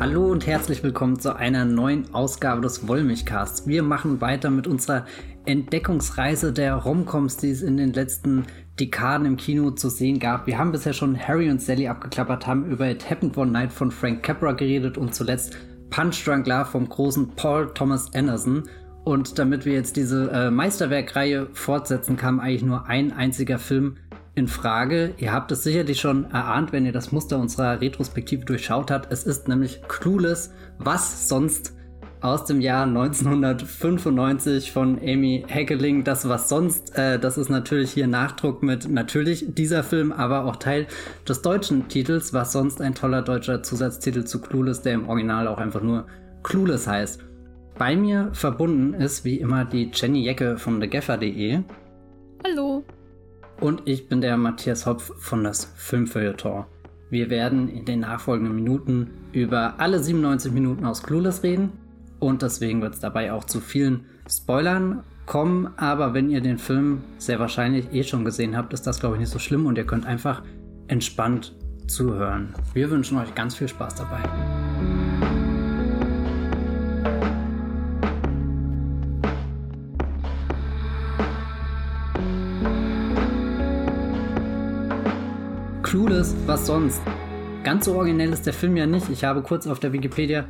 Hallo und herzlich willkommen zu einer neuen Ausgabe des Wollmilchcasts. Wir machen weiter mit unserer Entdeckungsreise der Romcoms, die es in den letzten Dekaden im Kino zu sehen gab. Wir haben bisher schon Harry und Sally abgeklappert, haben über It Happened One Night von Frank Capra geredet und zuletzt Punch Drunk Love vom großen Paul Thomas Anderson. Und damit wir jetzt diese äh, Meisterwerkreihe fortsetzen, kam eigentlich nur ein einziger Film in Frage. Ihr habt es sicherlich schon erahnt, wenn ihr das Muster unserer Retrospektive durchschaut habt. Es ist nämlich Clueless, was sonst aus dem Jahr 1995 von Amy Heckeling. Das was sonst, äh, das ist natürlich hier Nachdruck mit natürlich dieser Film, aber auch Teil des deutschen Titels, was sonst ein toller deutscher Zusatztitel zu Clueless, der im Original auch einfach nur Clueless heißt. Bei mir verbunden ist wie immer die Jenny Jecke von thegaffer.de. Hallo. Und ich bin der Matthias Hopf von das Filmfeuilleton. Wir werden in den nachfolgenden Minuten über alle 97 Minuten aus Clueless reden und deswegen wird es dabei auch zu vielen Spoilern kommen. Aber wenn ihr den Film sehr wahrscheinlich eh schon gesehen habt, ist das glaube ich nicht so schlimm und ihr könnt einfach entspannt zuhören. Wir wünschen euch ganz viel Spaß dabei. Clueless, was sonst? Ganz so originell ist der Film ja nicht. Ich habe kurz auf der Wikipedia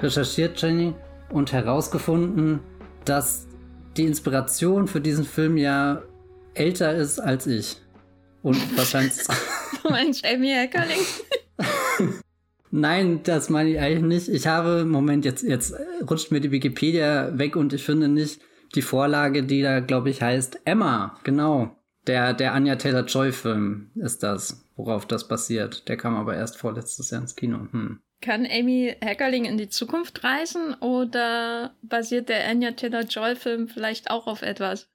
recherchiert, Jenny, und herausgefunden, dass die Inspiration für diesen Film ja älter ist als ich. Und wahrscheinlich. du meinst Amy Heckerling? Nein, das meine ich eigentlich nicht. Ich habe, Moment, jetzt, jetzt rutscht mir die Wikipedia weg und ich finde nicht die Vorlage, die da, glaube ich, heißt Emma. Genau. Der, der Anja Taylor-Joy-Film ist das, worauf das basiert. Der kam aber erst vorletztes Jahr ins Kino. Hm. Kann Amy Heckerling in die Zukunft reisen oder basiert der Anya Taylor-Joy-Film vielleicht auch auf etwas?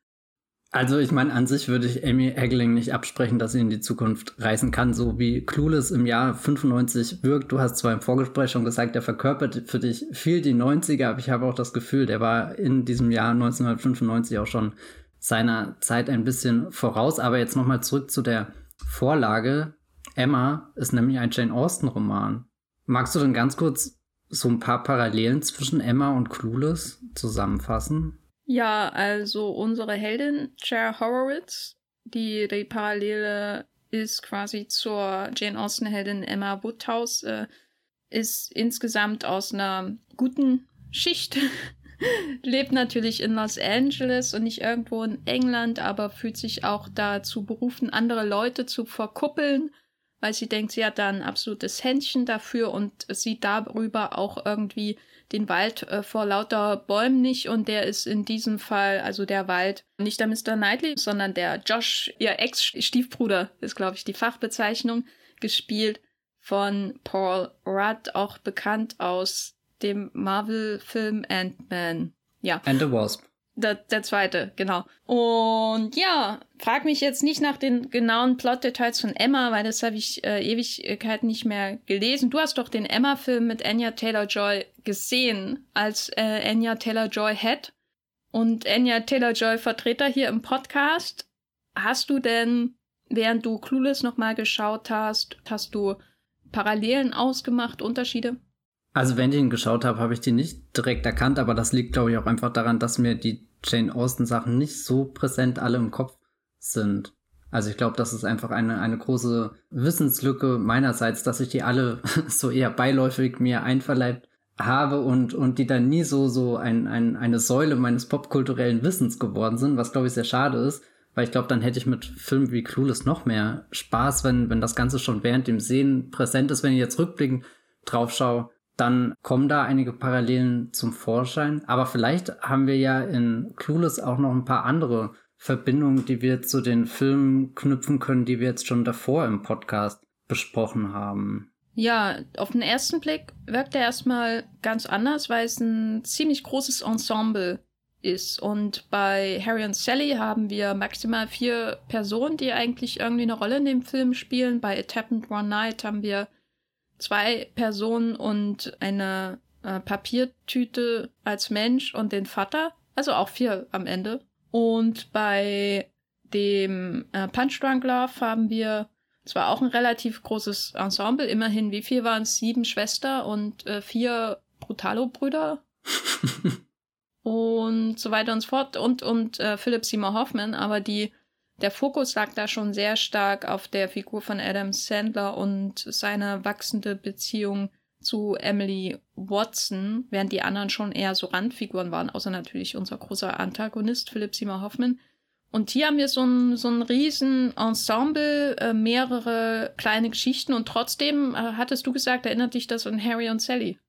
Also ich meine, an sich würde ich Amy Heckerling nicht absprechen, dass sie in die Zukunft reisen kann, so wie Clueless im Jahr 95 wirkt. Du hast zwar im Vorgespräch schon gesagt, der verkörpert für dich viel die 90er, aber ich habe auch das Gefühl, der war in diesem Jahr 1995 auch schon seiner Zeit ein bisschen voraus. Aber jetzt nochmal zurück zu der Vorlage. Emma ist nämlich ein Jane Austen-Roman. Magst du denn ganz kurz so ein paar Parallelen zwischen Emma und Clueless zusammenfassen? Ja, also unsere Heldin, Cher Horowitz, die, die Parallele ist quasi zur Jane Austen-Heldin Emma Woodhouse, äh, ist insgesamt aus einer guten Schicht lebt natürlich in Los Angeles und nicht irgendwo in England, aber fühlt sich auch dazu berufen, andere Leute zu verkuppeln, weil sie denkt, sie hat da ein absolutes Händchen dafür und sieht darüber auch irgendwie den Wald äh, vor lauter Bäumen nicht und der ist in diesem Fall, also der Wald, nicht der Mr. Knightley, sondern der Josh, ihr Ex-Stiefbruder, ist glaube ich die Fachbezeichnung, gespielt von Paul Rudd, auch bekannt aus dem Marvel-Film Ant-Man. Ja. And the Wasp. Der, der zweite, genau. Und ja, frag mich jetzt nicht nach den genauen Plotdetails von Emma, weil das habe ich äh, Ewigkeit nicht mehr gelesen. Du hast doch den Emma-Film mit Anya Taylor-Joy gesehen, als äh, Anya Taylor-Joy Head und Anya Taylor-Joy Vertreter hier im Podcast. Hast du denn, während du Clueless nochmal geschaut hast, hast du Parallelen ausgemacht, Unterschiede? Also wenn ich ihn geschaut habe, habe ich die nicht direkt erkannt, aber das liegt, glaube ich, auch einfach daran, dass mir die Jane Austen Sachen nicht so präsent alle im Kopf sind. Also ich glaube, das ist einfach eine, eine große Wissenslücke meinerseits, dass ich die alle so eher beiläufig mir einverleibt habe und, und die dann nie so, so ein, ein, eine Säule meines popkulturellen Wissens geworden sind, was glaube ich sehr schade ist, weil ich glaube, dann hätte ich mit Filmen wie Clueless noch mehr Spaß, wenn, wenn das Ganze schon während dem Sehen präsent ist, wenn ich jetzt rückblickend drauf schaue dann kommen da einige Parallelen zum Vorschein. Aber vielleicht haben wir ja in Clueless auch noch ein paar andere Verbindungen, die wir zu den Filmen knüpfen können, die wir jetzt schon davor im Podcast besprochen haben. Ja, auf den ersten Blick wirkt er erstmal ganz anders, weil es ein ziemlich großes Ensemble ist. Und bei Harry und Sally haben wir maximal vier Personen, die eigentlich irgendwie eine Rolle in dem Film spielen. Bei It Happened One Night haben wir zwei Personen und eine äh, Papiertüte als Mensch und den Vater. Also auch vier am Ende. Und bei dem äh, Punch Drunk Love haben wir Es war auch ein relativ großes Ensemble. Immerhin, wie viel waren es? Sieben Schwester und äh, vier Brutalo-Brüder. und so weiter und so fort. Und, und äh, Philip Seymour Hoffman. Aber die, der Fokus lag da schon sehr stark auf der Figur von Adam Sandler und seiner wachsende Beziehung zu Emily Watson, während die anderen schon eher so Randfiguren waren, außer natürlich unser großer Antagonist Philip Seymour Hoffman. Und hier haben wir so ein, so ein riesen Ensemble, äh, mehrere kleine Geschichten und trotzdem, äh, hattest du gesagt, erinnert dich das an Harry und Sally?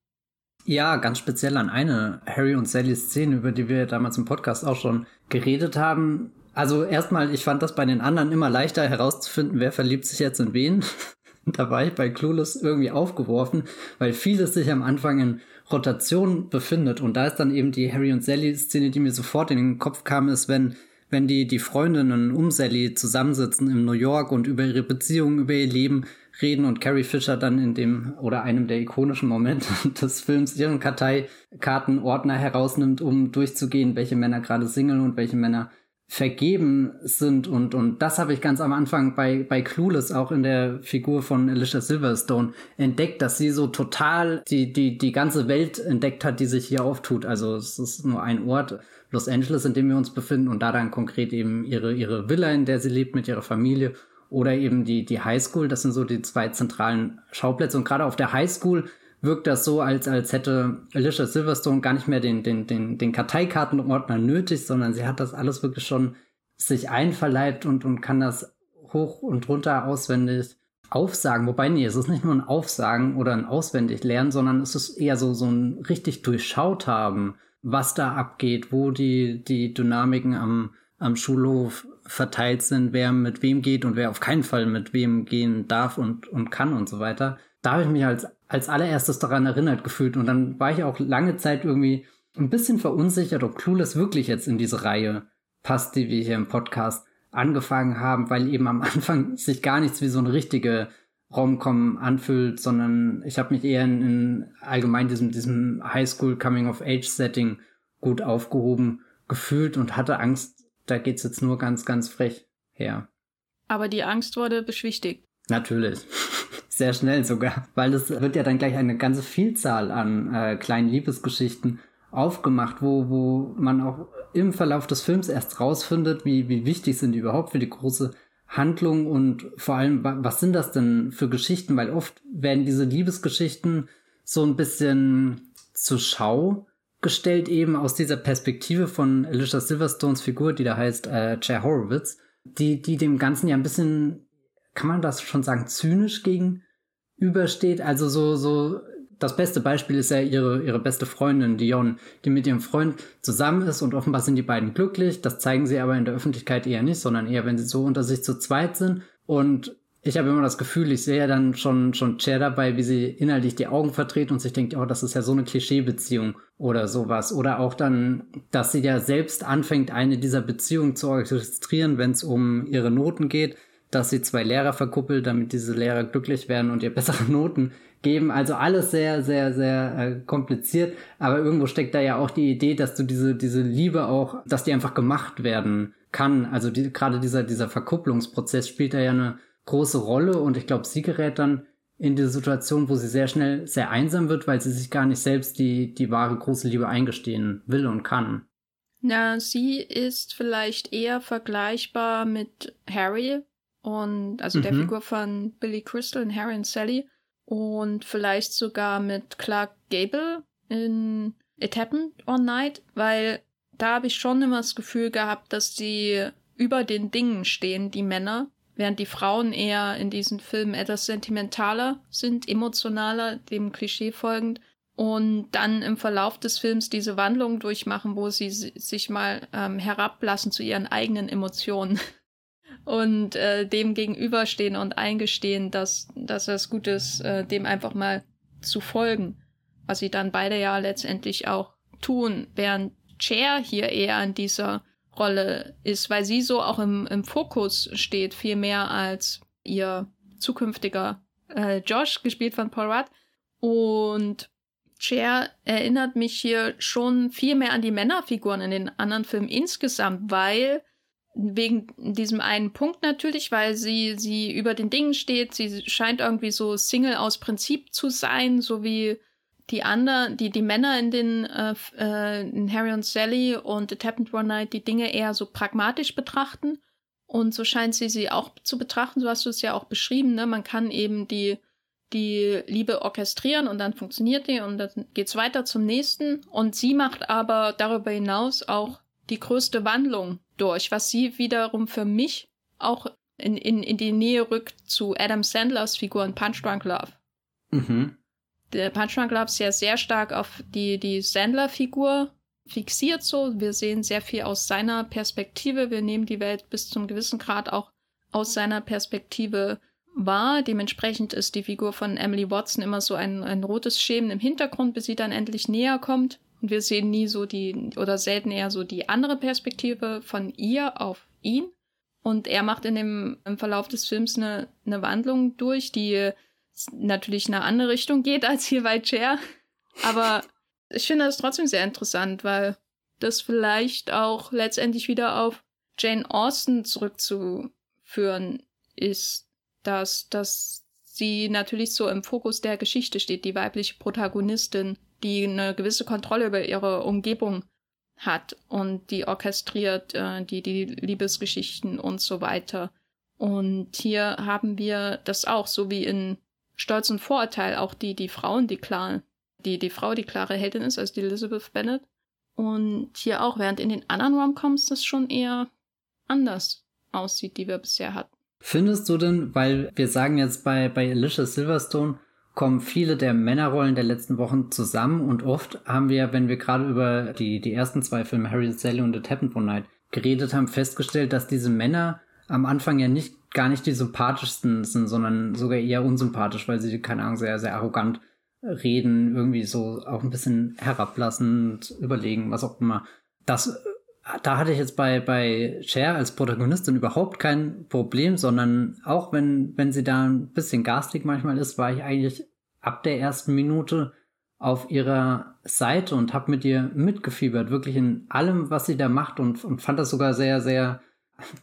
Ja, ganz speziell an eine Harry und Sally Szene, über die wir damals im Podcast auch schon geredet haben. Also erstmal, ich fand das bei den anderen immer leichter herauszufinden, wer verliebt sich jetzt in wen. da war ich bei Clueless irgendwie aufgeworfen, weil vieles sich am Anfang in Rotation befindet. Und da ist dann eben die Harry und Sally Szene, die mir sofort in den Kopf kam, ist, wenn wenn die, die Freundinnen um Sally zusammensitzen in New York und über ihre Beziehungen, über ihr Leben reden und Carrie Fisher dann in dem oder einem der ikonischen Momente des Films ihren Karteikartenordner herausnimmt, um durchzugehen, welche Männer gerade singeln und welche Männer vergeben sind und und das habe ich ganz am Anfang bei bei Clueless auch in der Figur von Alicia Silverstone entdeckt, dass sie so total die die die ganze Welt entdeckt hat, die sich hier auftut. Also es ist nur ein Ort Los Angeles, in dem wir uns befinden und da dann konkret eben ihre, ihre Villa, in der sie lebt mit ihrer Familie oder eben die, die Highschool. Das sind so die zwei zentralen Schauplätze und gerade auf der Highschool wirkt das so, als, als hätte Alicia Silverstone gar nicht mehr den, den, den, den Karteikartenordner nötig, sondern sie hat das alles wirklich schon sich einverleibt und, und kann das hoch und runter auswendig aufsagen. Wobei, nee, es ist nicht nur ein Aufsagen oder ein auswendig lernen, sondern es ist eher so, so ein richtig durchschaut haben was da abgeht, wo die, die Dynamiken am, am Schulhof verteilt sind, wer mit wem geht und wer auf keinen Fall mit wem gehen darf und, und kann und so weiter. Da habe ich mich als, als allererstes daran erinnert gefühlt und dann war ich auch lange Zeit irgendwie ein bisschen verunsichert, ob Clueless wirklich jetzt in diese Reihe passt, die wir hier im Podcast angefangen haben, weil eben am Anfang sich gar nichts wie so eine richtige Romcom anfühlt, sondern ich habe mich eher in, in allgemein diesem, diesem Highschool Coming of Age Setting gut aufgehoben gefühlt und hatte Angst, da geht's jetzt nur ganz, ganz frech her. Aber die Angst wurde beschwichtigt. Natürlich. Sehr schnell sogar, weil es wird ja dann gleich eine ganze Vielzahl an äh, kleinen Liebesgeschichten aufgemacht, wo, wo man auch im Verlauf des Films erst rausfindet, wie, wie wichtig sind die überhaupt für die große Handlung und vor allem, was sind das denn für Geschichten? Weil oft werden diese Liebesgeschichten so ein bisschen zur Schau gestellt, eben aus dieser Perspektive von Alicia Silverstones Figur, die da heißt äh, Chair Horowitz, die, die dem Ganzen ja ein bisschen, kann man das schon sagen, zynisch gegenübersteht. Also so, so das beste Beispiel ist ja ihre, ihre beste Freundin, Dion, die mit ihrem Freund zusammen ist und offenbar sind die beiden glücklich. Das zeigen sie aber in der Öffentlichkeit eher nicht, sondern eher, wenn sie so unter sich zu zweit sind. Und ich habe immer das Gefühl, ich sehe ja dann schon, schon Cher dabei, wie sie inhaltlich die Augen verdreht und sich denkt, oh, das ist ja so eine Klischeebeziehung oder sowas. Oder auch dann, dass sie ja selbst anfängt, eine dieser Beziehungen zu orchestrieren, wenn es um ihre Noten geht, dass sie zwei Lehrer verkuppelt, damit diese Lehrer glücklich werden und ihr bessere Noten geben. Also alles sehr, sehr, sehr äh, kompliziert. Aber irgendwo steckt da ja auch die Idee, dass du diese, diese Liebe auch, dass die einfach gemacht werden kann. Also die, gerade dieser, dieser Verkupplungsprozess spielt da ja eine große Rolle. Und ich glaube, sie gerät dann in diese Situation, wo sie sehr schnell sehr einsam wird, weil sie sich gar nicht selbst die, die wahre große Liebe eingestehen will und kann. Na, sie ist vielleicht eher vergleichbar mit Harry und also mhm. der Figur von Billy Crystal in Harry und Sally. Und vielleicht sogar mit Clark Gable in It Happened One Night, weil da habe ich schon immer das Gefühl gehabt, dass die über den Dingen stehen, die Männer, während die Frauen eher in diesen Filmen etwas sentimentaler sind, emotionaler, dem Klischee folgend. Und dann im Verlauf des Films diese Wandlung durchmachen, wo sie sich mal ähm, herablassen zu ihren eigenen Emotionen und äh, dem gegenüberstehen und eingestehen, dass, dass es gut ist, äh, dem einfach mal zu folgen. Was sie dann beide ja letztendlich auch tun, während Cher hier eher in dieser Rolle ist, weil sie so auch im, im Fokus steht, viel mehr als ihr zukünftiger äh, Josh, gespielt von Paul Rudd. Und Cher erinnert mich hier schon viel mehr an die Männerfiguren in den anderen Filmen insgesamt, weil wegen diesem einen Punkt natürlich, weil sie, sie über den Dingen steht. Sie scheint irgendwie so Single aus Prinzip zu sein, so wie die anderen, die, die Männer in den äh, äh, in Harry und Sally und It Happened One Night die Dinge eher so pragmatisch betrachten. Und so scheint sie sie auch zu betrachten. So hast du es ja auch beschrieben. Ne? Man kann eben die, die Liebe orchestrieren und dann funktioniert die und dann geht's weiter zum nächsten. Und sie macht aber darüber hinaus auch die größte Wandlung durch, was sie wiederum für mich auch in, in, in die Nähe rückt zu Adam Sandlers Figur in Punch Drunk Love. Mhm. Der Punch Drunk Love ist ja sehr stark auf die, die Sandler-Figur fixiert so. Wir sehen sehr viel aus seiner Perspektive. Wir nehmen die Welt bis zum gewissen Grad auch aus seiner Perspektive wahr. Dementsprechend ist die Figur von Emily Watson immer so ein, ein rotes Schemen im Hintergrund, bis sie dann endlich näher kommt. Und wir sehen nie so die, oder selten eher so die andere Perspektive von ihr auf ihn. Und er macht in dem, im Verlauf des Films eine, eine Wandlung durch, die natürlich in eine andere Richtung geht als hier bei Chair. Aber ich finde das trotzdem sehr interessant, weil das vielleicht auch letztendlich wieder auf Jane Austen zurückzuführen ist, dass, dass sie natürlich so im Fokus der Geschichte steht, die weibliche Protagonistin, die eine gewisse Kontrolle über ihre Umgebung hat und die orchestriert äh, die, die Liebesgeschichten und so weiter. Und hier haben wir das auch, so wie in Stolz und Vorurteil, auch die, die Frauen, die klar, die, die Frau, die klare Heldin ist, als die Elizabeth Bennet. Und hier auch, während in den anderen Romcoms das schon eher anders aussieht, die wir bisher hatten. Findest du denn, weil wir sagen jetzt bei, bei Alicia Silverstone, kommen viele der Männerrollen der letzten Wochen zusammen und oft haben wir, wenn wir gerade über die, die ersten zwei Filme, Harry Sally und The Happened One Night, geredet haben, festgestellt, dass diese Männer am Anfang ja nicht, gar nicht die sympathischsten sind, sondern sogar eher unsympathisch, weil sie, keine Ahnung, sehr, sehr arrogant reden, irgendwie so auch ein bisschen herablassend überlegen, was auch immer. Das da hatte ich jetzt bei, bei Cher als Protagonistin überhaupt kein Problem, sondern auch wenn, wenn sie da ein bisschen garstig manchmal ist, war ich eigentlich ab der ersten Minute auf ihrer Seite und habe mit ihr mitgefiebert, wirklich in allem, was sie da macht und, und fand das sogar sehr, sehr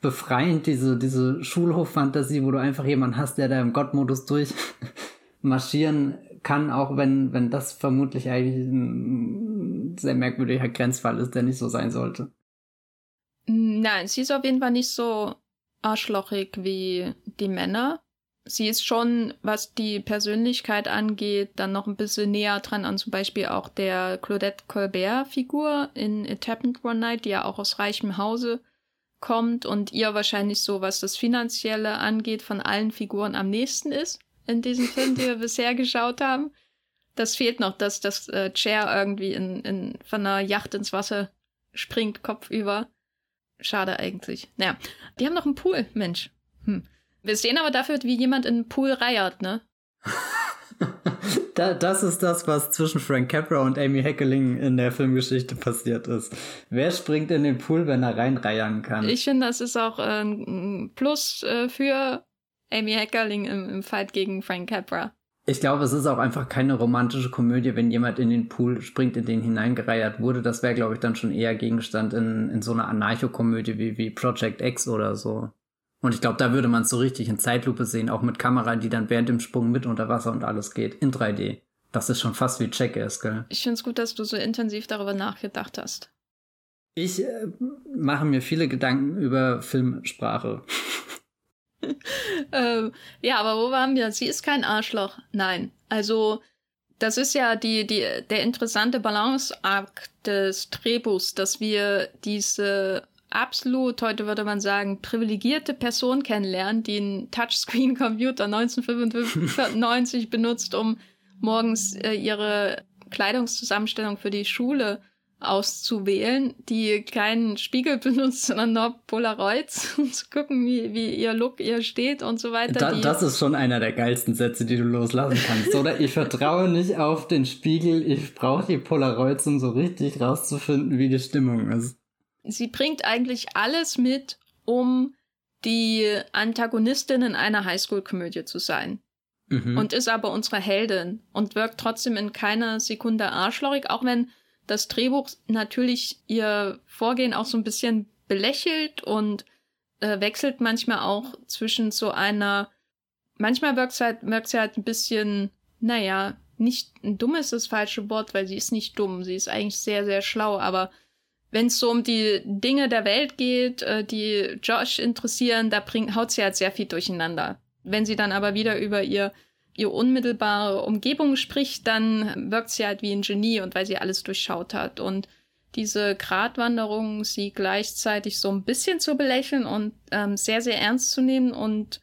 befreiend, diese, diese Schulhoffantasie, wo du einfach jemanden hast, der da im Gottmodus durchmarschieren kann, auch wenn, wenn das vermutlich eigentlich ein sehr merkwürdiger Grenzfall ist, der nicht so sein sollte. Nein, sie ist auf jeden Fall nicht so arschlochig wie die Männer. Sie ist schon, was die Persönlichkeit angeht, dann noch ein bisschen näher dran an zum Beispiel auch der Claudette Colbert-Figur in It Happened One Night, die ja auch aus reichem Hause kommt und ihr wahrscheinlich so, was das Finanzielle angeht, von allen Figuren am nächsten ist in diesem Film, den wir bisher geschaut haben. Das fehlt noch, dass das äh, Chair irgendwie in, in, von einer Yacht ins Wasser springt, kopfüber. Schade eigentlich. Naja, die haben noch einen Pool, Mensch. Hm. Wir sehen aber dafür, wie jemand in den Pool reiert, ne? da, das ist das, was zwischen Frank Capra und Amy Heckeling in der Filmgeschichte passiert ist. Wer springt in den Pool, wenn er reinreiern kann? Ich finde, das ist auch äh, ein Plus äh, für Amy Heckerling im Fight gegen Frank Capra. Ich glaube, es ist auch einfach keine romantische Komödie, wenn jemand in den Pool springt, in den hineingereiert wurde. Das wäre, glaube ich, dann schon eher Gegenstand in, in so einer Anarcho-Komödie wie, wie Project X oder so. Und ich glaube, da würde man es so richtig in Zeitlupe sehen, auch mit Kamera, die dann während dem Sprung mit unter Wasser und alles geht, in 3D. Das ist schon fast wie Check-Ass, gell? Ich finde es gut, dass du so intensiv darüber nachgedacht hast. Ich äh, mache mir viele Gedanken über Filmsprache. ähm, ja, aber wo waren wir? Sie ist kein Arschloch. Nein. Also, das ist ja die, die, der interessante Balanceakt des Drehbuchs, dass wir diese absolut, heute würde man sagen, privilegierte Person kennenlernen, die einen Touchscreen-Computer 1995 benutzt, um morgens äh, ihre Kleidungszusammenstellung für die Schule auszuwählen, die keinen Spiegel benutzt, sondern nur Polaroids, um zu gucken, wie, wie ihr Look ihr steht und so weiter. Da, das ist schon einer der geilsten Sätze, die du loslassen kannst, oder? Ich vertraue nicht auf den Spiegel, ich brauche die Polaroids, um so richtig rauszufinden, wie die Stimmung ist. Sie bringt eigentlich alles mit, um die Antagonistin in einer Highschool-Komödie zu sein. Mhm. Und ist aber unsere Heldin und wirkt trotzdem in keiner Sekunde arschlochig, auch wenn das Drehbuch natürlich ihr Vorgehen auch so ein bisschen belächelt und äh, wechselt manchmal auch zwischen so einer, manchmal wirkt sie halt, wirkt sie halt ein bisschen, naja, nicht ein dumm ist das falsche Wort, weil sie ist nicht dumm, sie ist eigentlich sehr, sehr schlau, aber wenn es so um die Dinge der Welt geht, äh, die Josh interessieren, da bringt, haut sie halt sehr viel durcheinander. Wenn sie dann aber wieder über ihr, ihr unmittelbare Umgebung spricht, dann wirkt sie halt wie ein Genie und weil sie alles durchschaut hat. Und diese Gratwanderung, sie gleichzeitig so ein bisschen zu belächeln und ähm, sehr, sehr ernst zu nehmen und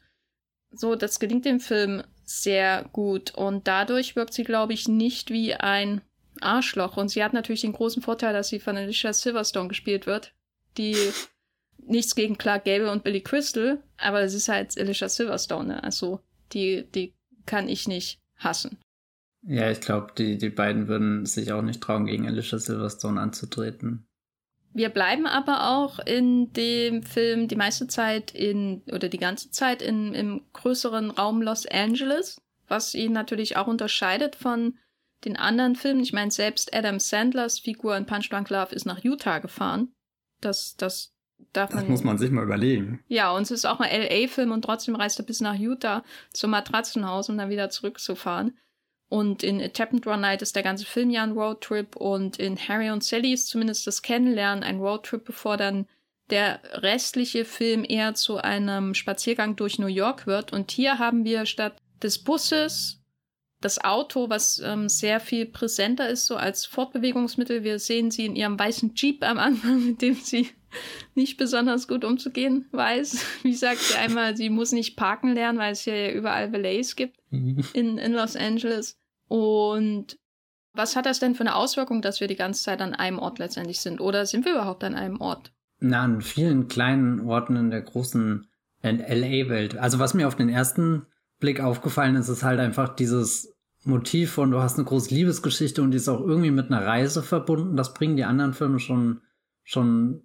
so, das gelingt dem Film sehr gut. Und dadurch wirkt sie, glaube ich, nicht wie ein Arschloch. Und sie hat natürlich den großen Vorteil, dass sie von Alicia Silverstone gespielt wird, die nichts gegen Clark Gable und Billy Crystal, aber es ist halt Alicia Silverstone, ne? also die, die kann ich nicht hassen. Ja, ich glaube, die, die beiden würden sich auch nicht trauen, gegen Alicia Silverstone anzutreten. Wir bleiben aber auch in dem Film die meiste Zeit in, oder die ganze Zeit in, im größeren Raum Los Angeles, was ihn natürlich auch unterscheidet von den anderen Filmen. Ich meine, selbst Adam Sandlers Figur in Punch Drunk Love ist nach Utah gefahren. Das, das darf man. Das muss man sich mal überlegen. Ja, und es ist auch ein LA-Film und trotzdem reist er bis nach Utah zum Matratzenhaus, um dann wieder zurückzufahren. Und in A Tappendraw Night ist der ganze Film ja ein Roadtrip und in Harry und Sally ist zumindest das Kennenlernen ein Roadtrip, bevor dann der restliche Film eher zu einem Spaziergang durch New York wird. Und hier haben wir statt des Busses das Auto, was ähm, sehr viel präsenter ist, so als Fortbewegungsmittel. Wir sehen sie in ihrem weißen Jeep am Anfang, mit dem sie nicht besonders gut umzugehen weiß. Wie sagt sie einmal, sie muss nicht parken lernen, weil es hier ja überall Valets gibt mhm. in, in Los Angeles. Und was hat das denn für eine Auswirkung, dass wir die ganze Zeit an einem Ort letztendlich sind? Oder sind wir überhaupt an einem Ort? Na, an vielen kleinen Orten in der großen LA-Welt. Also was mir auf den ersten Blick aufgefallen ist, ist halt einfach dieses Motiv von, du hast eine große Liebesgeschichte und die ist auch irgendwie mit einer Reise verbunden. Das bringen die anderen Filme schon, schon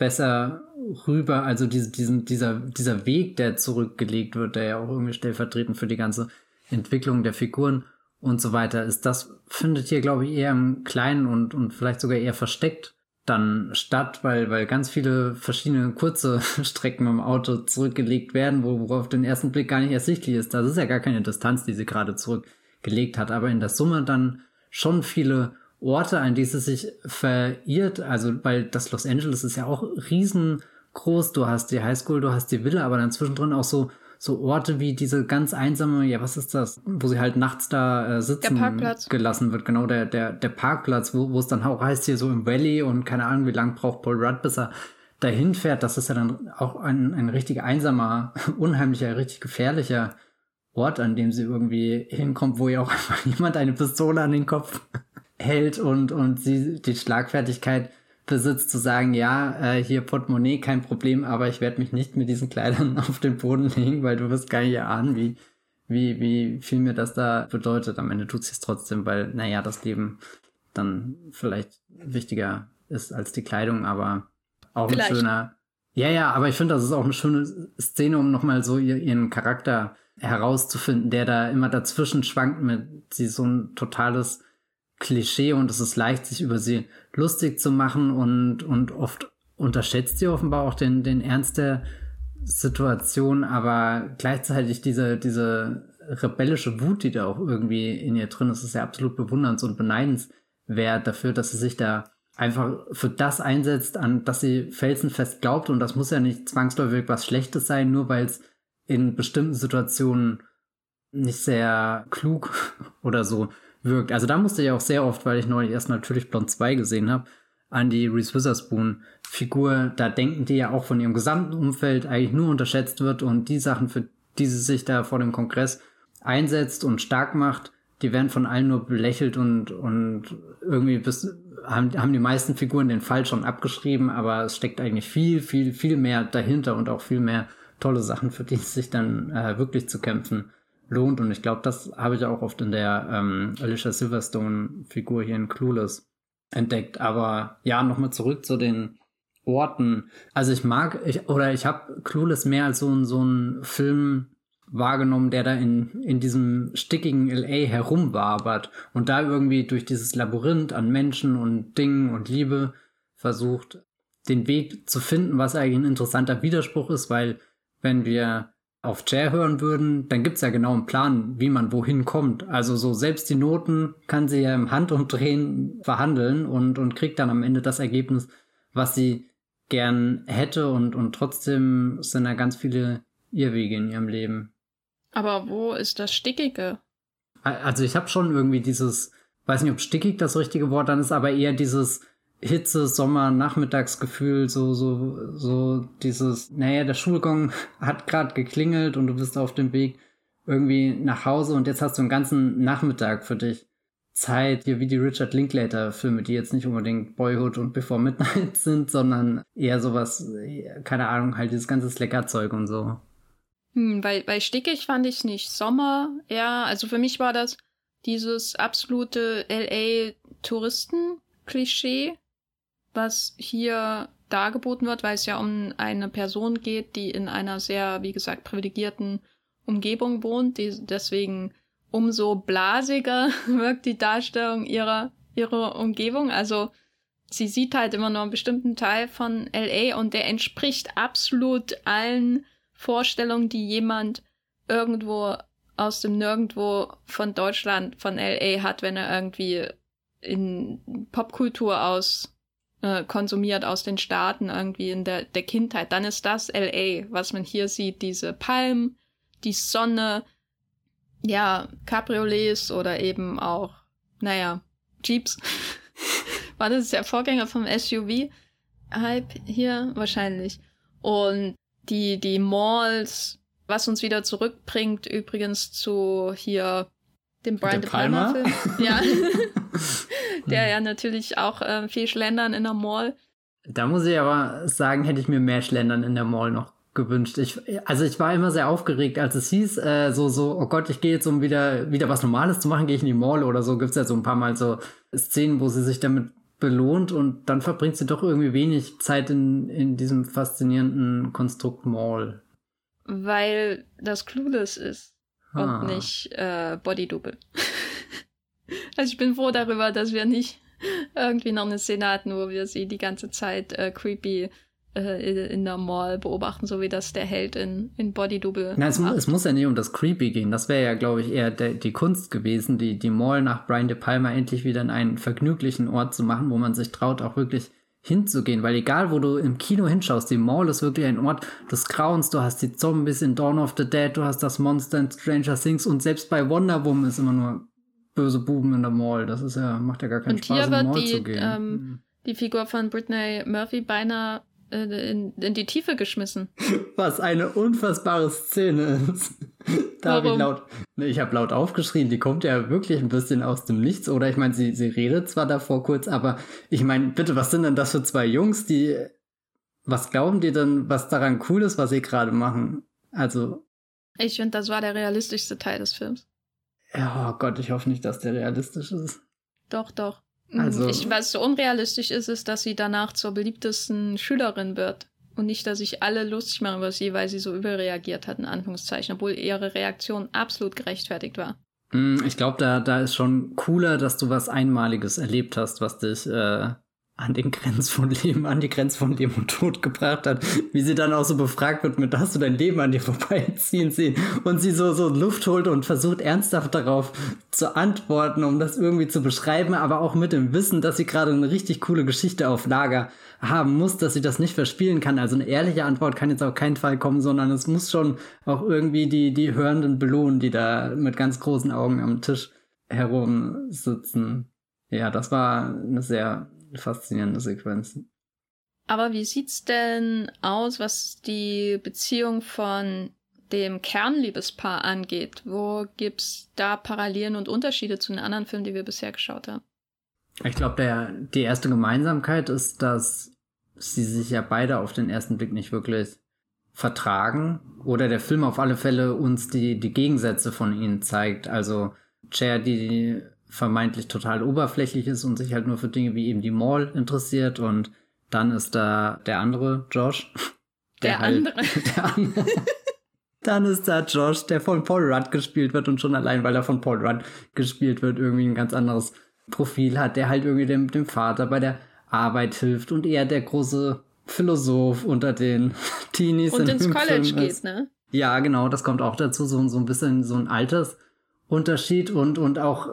besser rüber. Also diese, diesen, dieser, dieser Weg, der zurückgelegt wird, der ja auch irgendwie stellvertretend für die ganze Entwicklung der Figuren und so weiter ist, das findet hier, glaube ich, eher im Kleinen und, und vielleicht sogar eher versteckt dann statt, weil, weil ganz viele verschiedene kurze Strecken im Auto zurückgelegt werden, wo, wo auf den ersten Blick gar nicht ersichtlich ist. Das ist ja gar keine Distanz, die sie gerade zurückgelegt hat, aber in der Summe dann schon viele Orte, an die sie sich verirrt, also weil das Los Angeles ist ja auch riesengroß, du hast die Highschool, du hast die Villa, aber dann zwischendrin auch so so Orte wie diese ganz einsame, ja, was ist das, wo sie halt nachts da äh, sitzen gelassen wird, genau, der, der, der Parkplatz, wo, wo es dann auch heißt, hier so im Valley und keine Ahnung, wie lang braucht Paul Rudd, bis er dahin fährt, das ist ja dann auch ein, ein richtig einsamer, unheimlicher, richtig gefährlicher Ort, an dem sie irgendwie hinkommt, wo ihr auch einfach jemand eine Pistole an den Kopf hält und, und sie die Schlagfertigkeit besitzt, zu sagen, ja, äh, hier Portemonnaie, kein Problem, aber ich werde mich nicht mit diesen Kleidern auf den Boden legen, weil du wirst gar nicht erahnen, wie, wie, wie viel mir das da bedeutet. Am Ende tut sie es trotzdem, weil, naja, das Leben dann vielleicht wichtiger ist als die Kleidung, aber auch vielleicht. ein schöner. Ja, ja, aber ich finde, das ist auch eine schöne Szene, um nochmal so ihr, ihren Charakter herauszufinden, der da immer dazwischen schwankt mit sie so ein totales Klischee und es ist leicht, sich über sie lustig zu machen und, und oft unterschätzt sie offenbar auch den, den Ernst der Situation, aber gleichzeitig diese, diese rebellische Wut, die da auch irgendwie in ihr drin ist, ist ja absolut bewunderns- und beneidenswert dafür, dass sie sich da einfach für das einsetzt, an das sie felsenfest glaubt. Und das muss ja nicht zwangsläufig was Schlechtes sein, nur weil es in bestimmten Situationen nicht sehr klug oder so wirkt. Also da musste ich auch sehr oft, weil ich neulich erst natürlich Blond 2 gesehen habe, an die Reese Witherspoon Figur. Da denken die ja auch von ihrem gesamten Umfeld eigentlich nur unterschätzt wird und die Sachen, für die sie sich da vor dem Kongress einsetzt und stark macht, die werden von allen nur belächelt und, und irgendwie bis, haben, haben die meisten Figuren den Fall schon abgeschrieben, aber es steckt eigentlich viel, viel, viel mehr dahinter und auch viel mehr tolle Sachen, für die es sich dann äh, wirklich zu kämpfen lohnt. Und ich glaube, das habe ich auch oft in der ähm, Alicia Silverstone-Figur hier in Clueless entdeckt. Aber ja, nochmal zurück zu den Orten. Also ich mag, ich, oder ich habe Clueless mehr als so, so ein Film wahrgenommen, der da in, in diesem stickigen LA herumwabert und da irgendwie durch dieses Labyrinth an Menschen und Dingen und Liebe versucht, den Weg zu finden, was eigentlich ein interessanter Widerspruch ist, weil wenn wir auf Chair hören würden, dann gibt's ja genau einen Plan, wie man wohin kommt. Also so selbst die Noten kann sie ja im Handumdrehen verhandeln und, und kriegt dann am Ende das Ergebnis, was sie gern hätte und, und trotzdem sind da ganz viele Irrwege in ihrem Leben. Aber wo ist das Stickige? Also ich habe schon irgendwie dieses, weiß nicht, ob stickig das richtige Wort dann ist, aber eher dieses Hitze, Sommer, Nachmittagsgefühl, so, so, so dieses, naja, der Schulgong hat gerade geklingelt und du bist auf dem Weg irgendwie nach Hause und jetzt hast du einen ganzen Nachmittag für dich Zeit, hier wie die Richard Linklater-Filme, die jetzt nicht unbedingt Boyhood und Before Midnight sind, sondern eher sowas, keine Ahnung, halt dieses ganze Sleckerzeug und so. Hm, bei, bei Stickig fand ich nicht Sommer, ja, also für mich war das dieses absolute LA-Touristen-Klischee, was hier dargeboten wird, weil es ja um eine Person geht, die in einer sehr, wie gesagt, privilegierten Umgebung wohnt, die deswegen umso blasiger wirkt die Darstellung ihrer, ihrer Umgebung. Also sie sieht halt immer nur einen bestimmten Teil von LA und der entspricht absolut allen Vorstellungen, die jemand irgendwo aus dem Nirgendwo von Deutschland, von LA hat, wenn er irgendwie in Popkultur aus äh, konsumiert aus den Staaten irgendwie in der, der Kindheit, dann ist das LA, was man hier sieht, diese Palmen, die Sonne, ja, Cabriolets oder eben auch, naja, Jeeps. War das der Vorgänger vom SUV-Hype hier? Wahrscheinlich. Und die, die Malls, was uns wieder zurückbringt, übrigens zu hier dem Brian De Palma-Film. Ja. der ja natürlich auch äh, viel Schlendern in der Mall. Da muss ich aber sagen, hätte ich mir mehr Schlendern in der Mall noch gewünscht. Ich, also ich war immer sehr aufgeregt, als es hieß, äh, so, so, oh Gott, ich gehe jetzt, um wieder, wieder was Normales zu machen, gehe ich in die Mall oder so. Gibt's ja so ein paar Mal so Szenen, wo sie sich damit belohnt und dann verbringt sie doch irgendwie wenig Zeit in, in diesem faszinierenden Konstrukt Mall. Weil das Clueless ist ah. und nicht äh, Body Double. also ich bin froh darüber, dass wir nicht irgendwie noch eine Szene hatten, wo wir sie die ganze Zeit äh, creepy äh, in der Mall beobachten, so wie das der Held in, in Body Double. Na, es, es, muss ja nicht um das Creepy gehen. Das wäre ja, glaube ich, eher die Kunst gewesen, die, die Mall nach Brian De Palma endlich wieder in einen vergnüglichen Ort zu machen, wo man sich traut, auch wirklich hinzugehen. Weil egal, wo du im Kino hinschaust, die Mall ist wirklich ein Ort des Grauens. Du hast die Zombies in Dawn of the Dead, du hast das Monster in Stranger Things und selbst bei Wonder Woman ist immer nur böse Buben in der Mall. Das ist ja, macht ja gar keinen und Spaß, in die Mall die, zu gehen. Ähm, hm. die Figur von Britney Murphy beinahe äh, in, in die Tiefe geschmissen. Was eine unfassbare Szene ist. da habe ich laut, ne, ich habe laut aufgeschrien, die kommt ja wirklich ein bisschen aus dem Nichts. Oder ich meine, sie, sie redet zwar davor kurz, aber ich meine, bitte, was sind denn das für zwei Jungs, die, was glauben die denn, was daran cool ist, was sie gerade machen? Also. Ich finde, das war der realistischste Teil des Films. Ja, oh Gott, ich hoffe nicht, dass der realistisch ist. Doch, doch. Also, ich, was so unrealistisch ist, ist, dass sie danach zur beliebtesten Schülerin wird. Und nicht, dass sich alle lustig machen über sie, weil sie so überreagiert hat, in Anführungszeichen, obwohl ihre Reaktion absolut gerechtfertigt war. Mm, ich glaube, da, da ist schon cooler, dass du was Einmaliges erlebt hast, was dich äh, an den Grenz von Leben, an die Grenze von Leben und Tod gebracht hat, wie sie dann auch so befragt wird mit, hast du dein Leben an dir vorbeiziehen sehen und sie so, so Luft holt und versucht ernsthaft darauf zu antworten, um das irgendwie zu beschreiben, aber auch mit dem Wissen, dass sie gerade eine richtig coole Geschichte auf Lager haben muss, dass sie das nicht verspielen kann. Also eine ehrliche Antwort kann jetzt auf keinen Fall kommen, sondern es muss schon auch irgendwie die, die Hörenden belohnen, die da mit ganz großen Augen am Tisch herumsitzen. Ja, das war eine sehr faszinierende Sequenzen. Aber wie sieht's denn aus, was die Beziehung von dem Kernliebespaar angeht? Wo gibt's da Parallelen und Unterschiede zu den anderen Filmen, die wir bisher geschaut haben? Ich glaube, die erste Gemeinsamkeit ist, dass sie sich ja beide auf den ersten Blick nicht wirklich vertragen oder der Film auf alle Fälle uns die, die Gegensätze von ihnen zeigt. Also Cher, die vermeintlich total oberflächlich ist und sich halt nur für Dinge wie eben die Mall interessiert und dann ist da der andere Josh. Der, der halt, andere. Der andere. dann ist da Josh, der von Paul Rudd gespielt wird und schon allein, weil er von Paul Rudd gespielt wird, irgendwie ein ganz anderes Profil hat, der halt irgendwie dem, dem Vater bei der Arbeit hilft und eher der große Philosoph unter den Teenies. Und in ins College geht, ne? Ja, genau, das kommt auch dazu, so, so ein bisschen so ein Altersunterschied und, und auch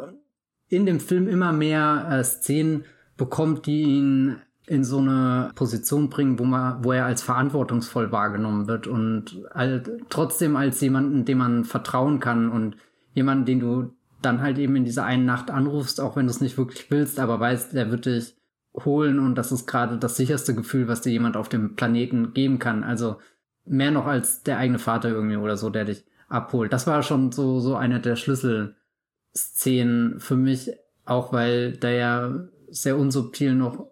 in dem Film immer mehr äh, Szenen bekommt, die ihn in so eine Position bringen, wo man, wo er als verantwortungsvoll wahrgenommen wird und halt trotzdem als jemanden, dem man vertrauen kann und jemanden, den du dann halt eben in dieser einen Nacht anrufst, auch wenn du es nicht wirklich willst, aber weißt, der wird dich holen und das ist gerade das sicherste Gefühl, was dir jemand auf dem Planeten geben kann. Also mehr noch als der eigene Vater irgendwie oder so, der dich abholt. Das war schon so, so eine der Schlüsselszenen für mich, auch weil da ja sehr unsubtil noch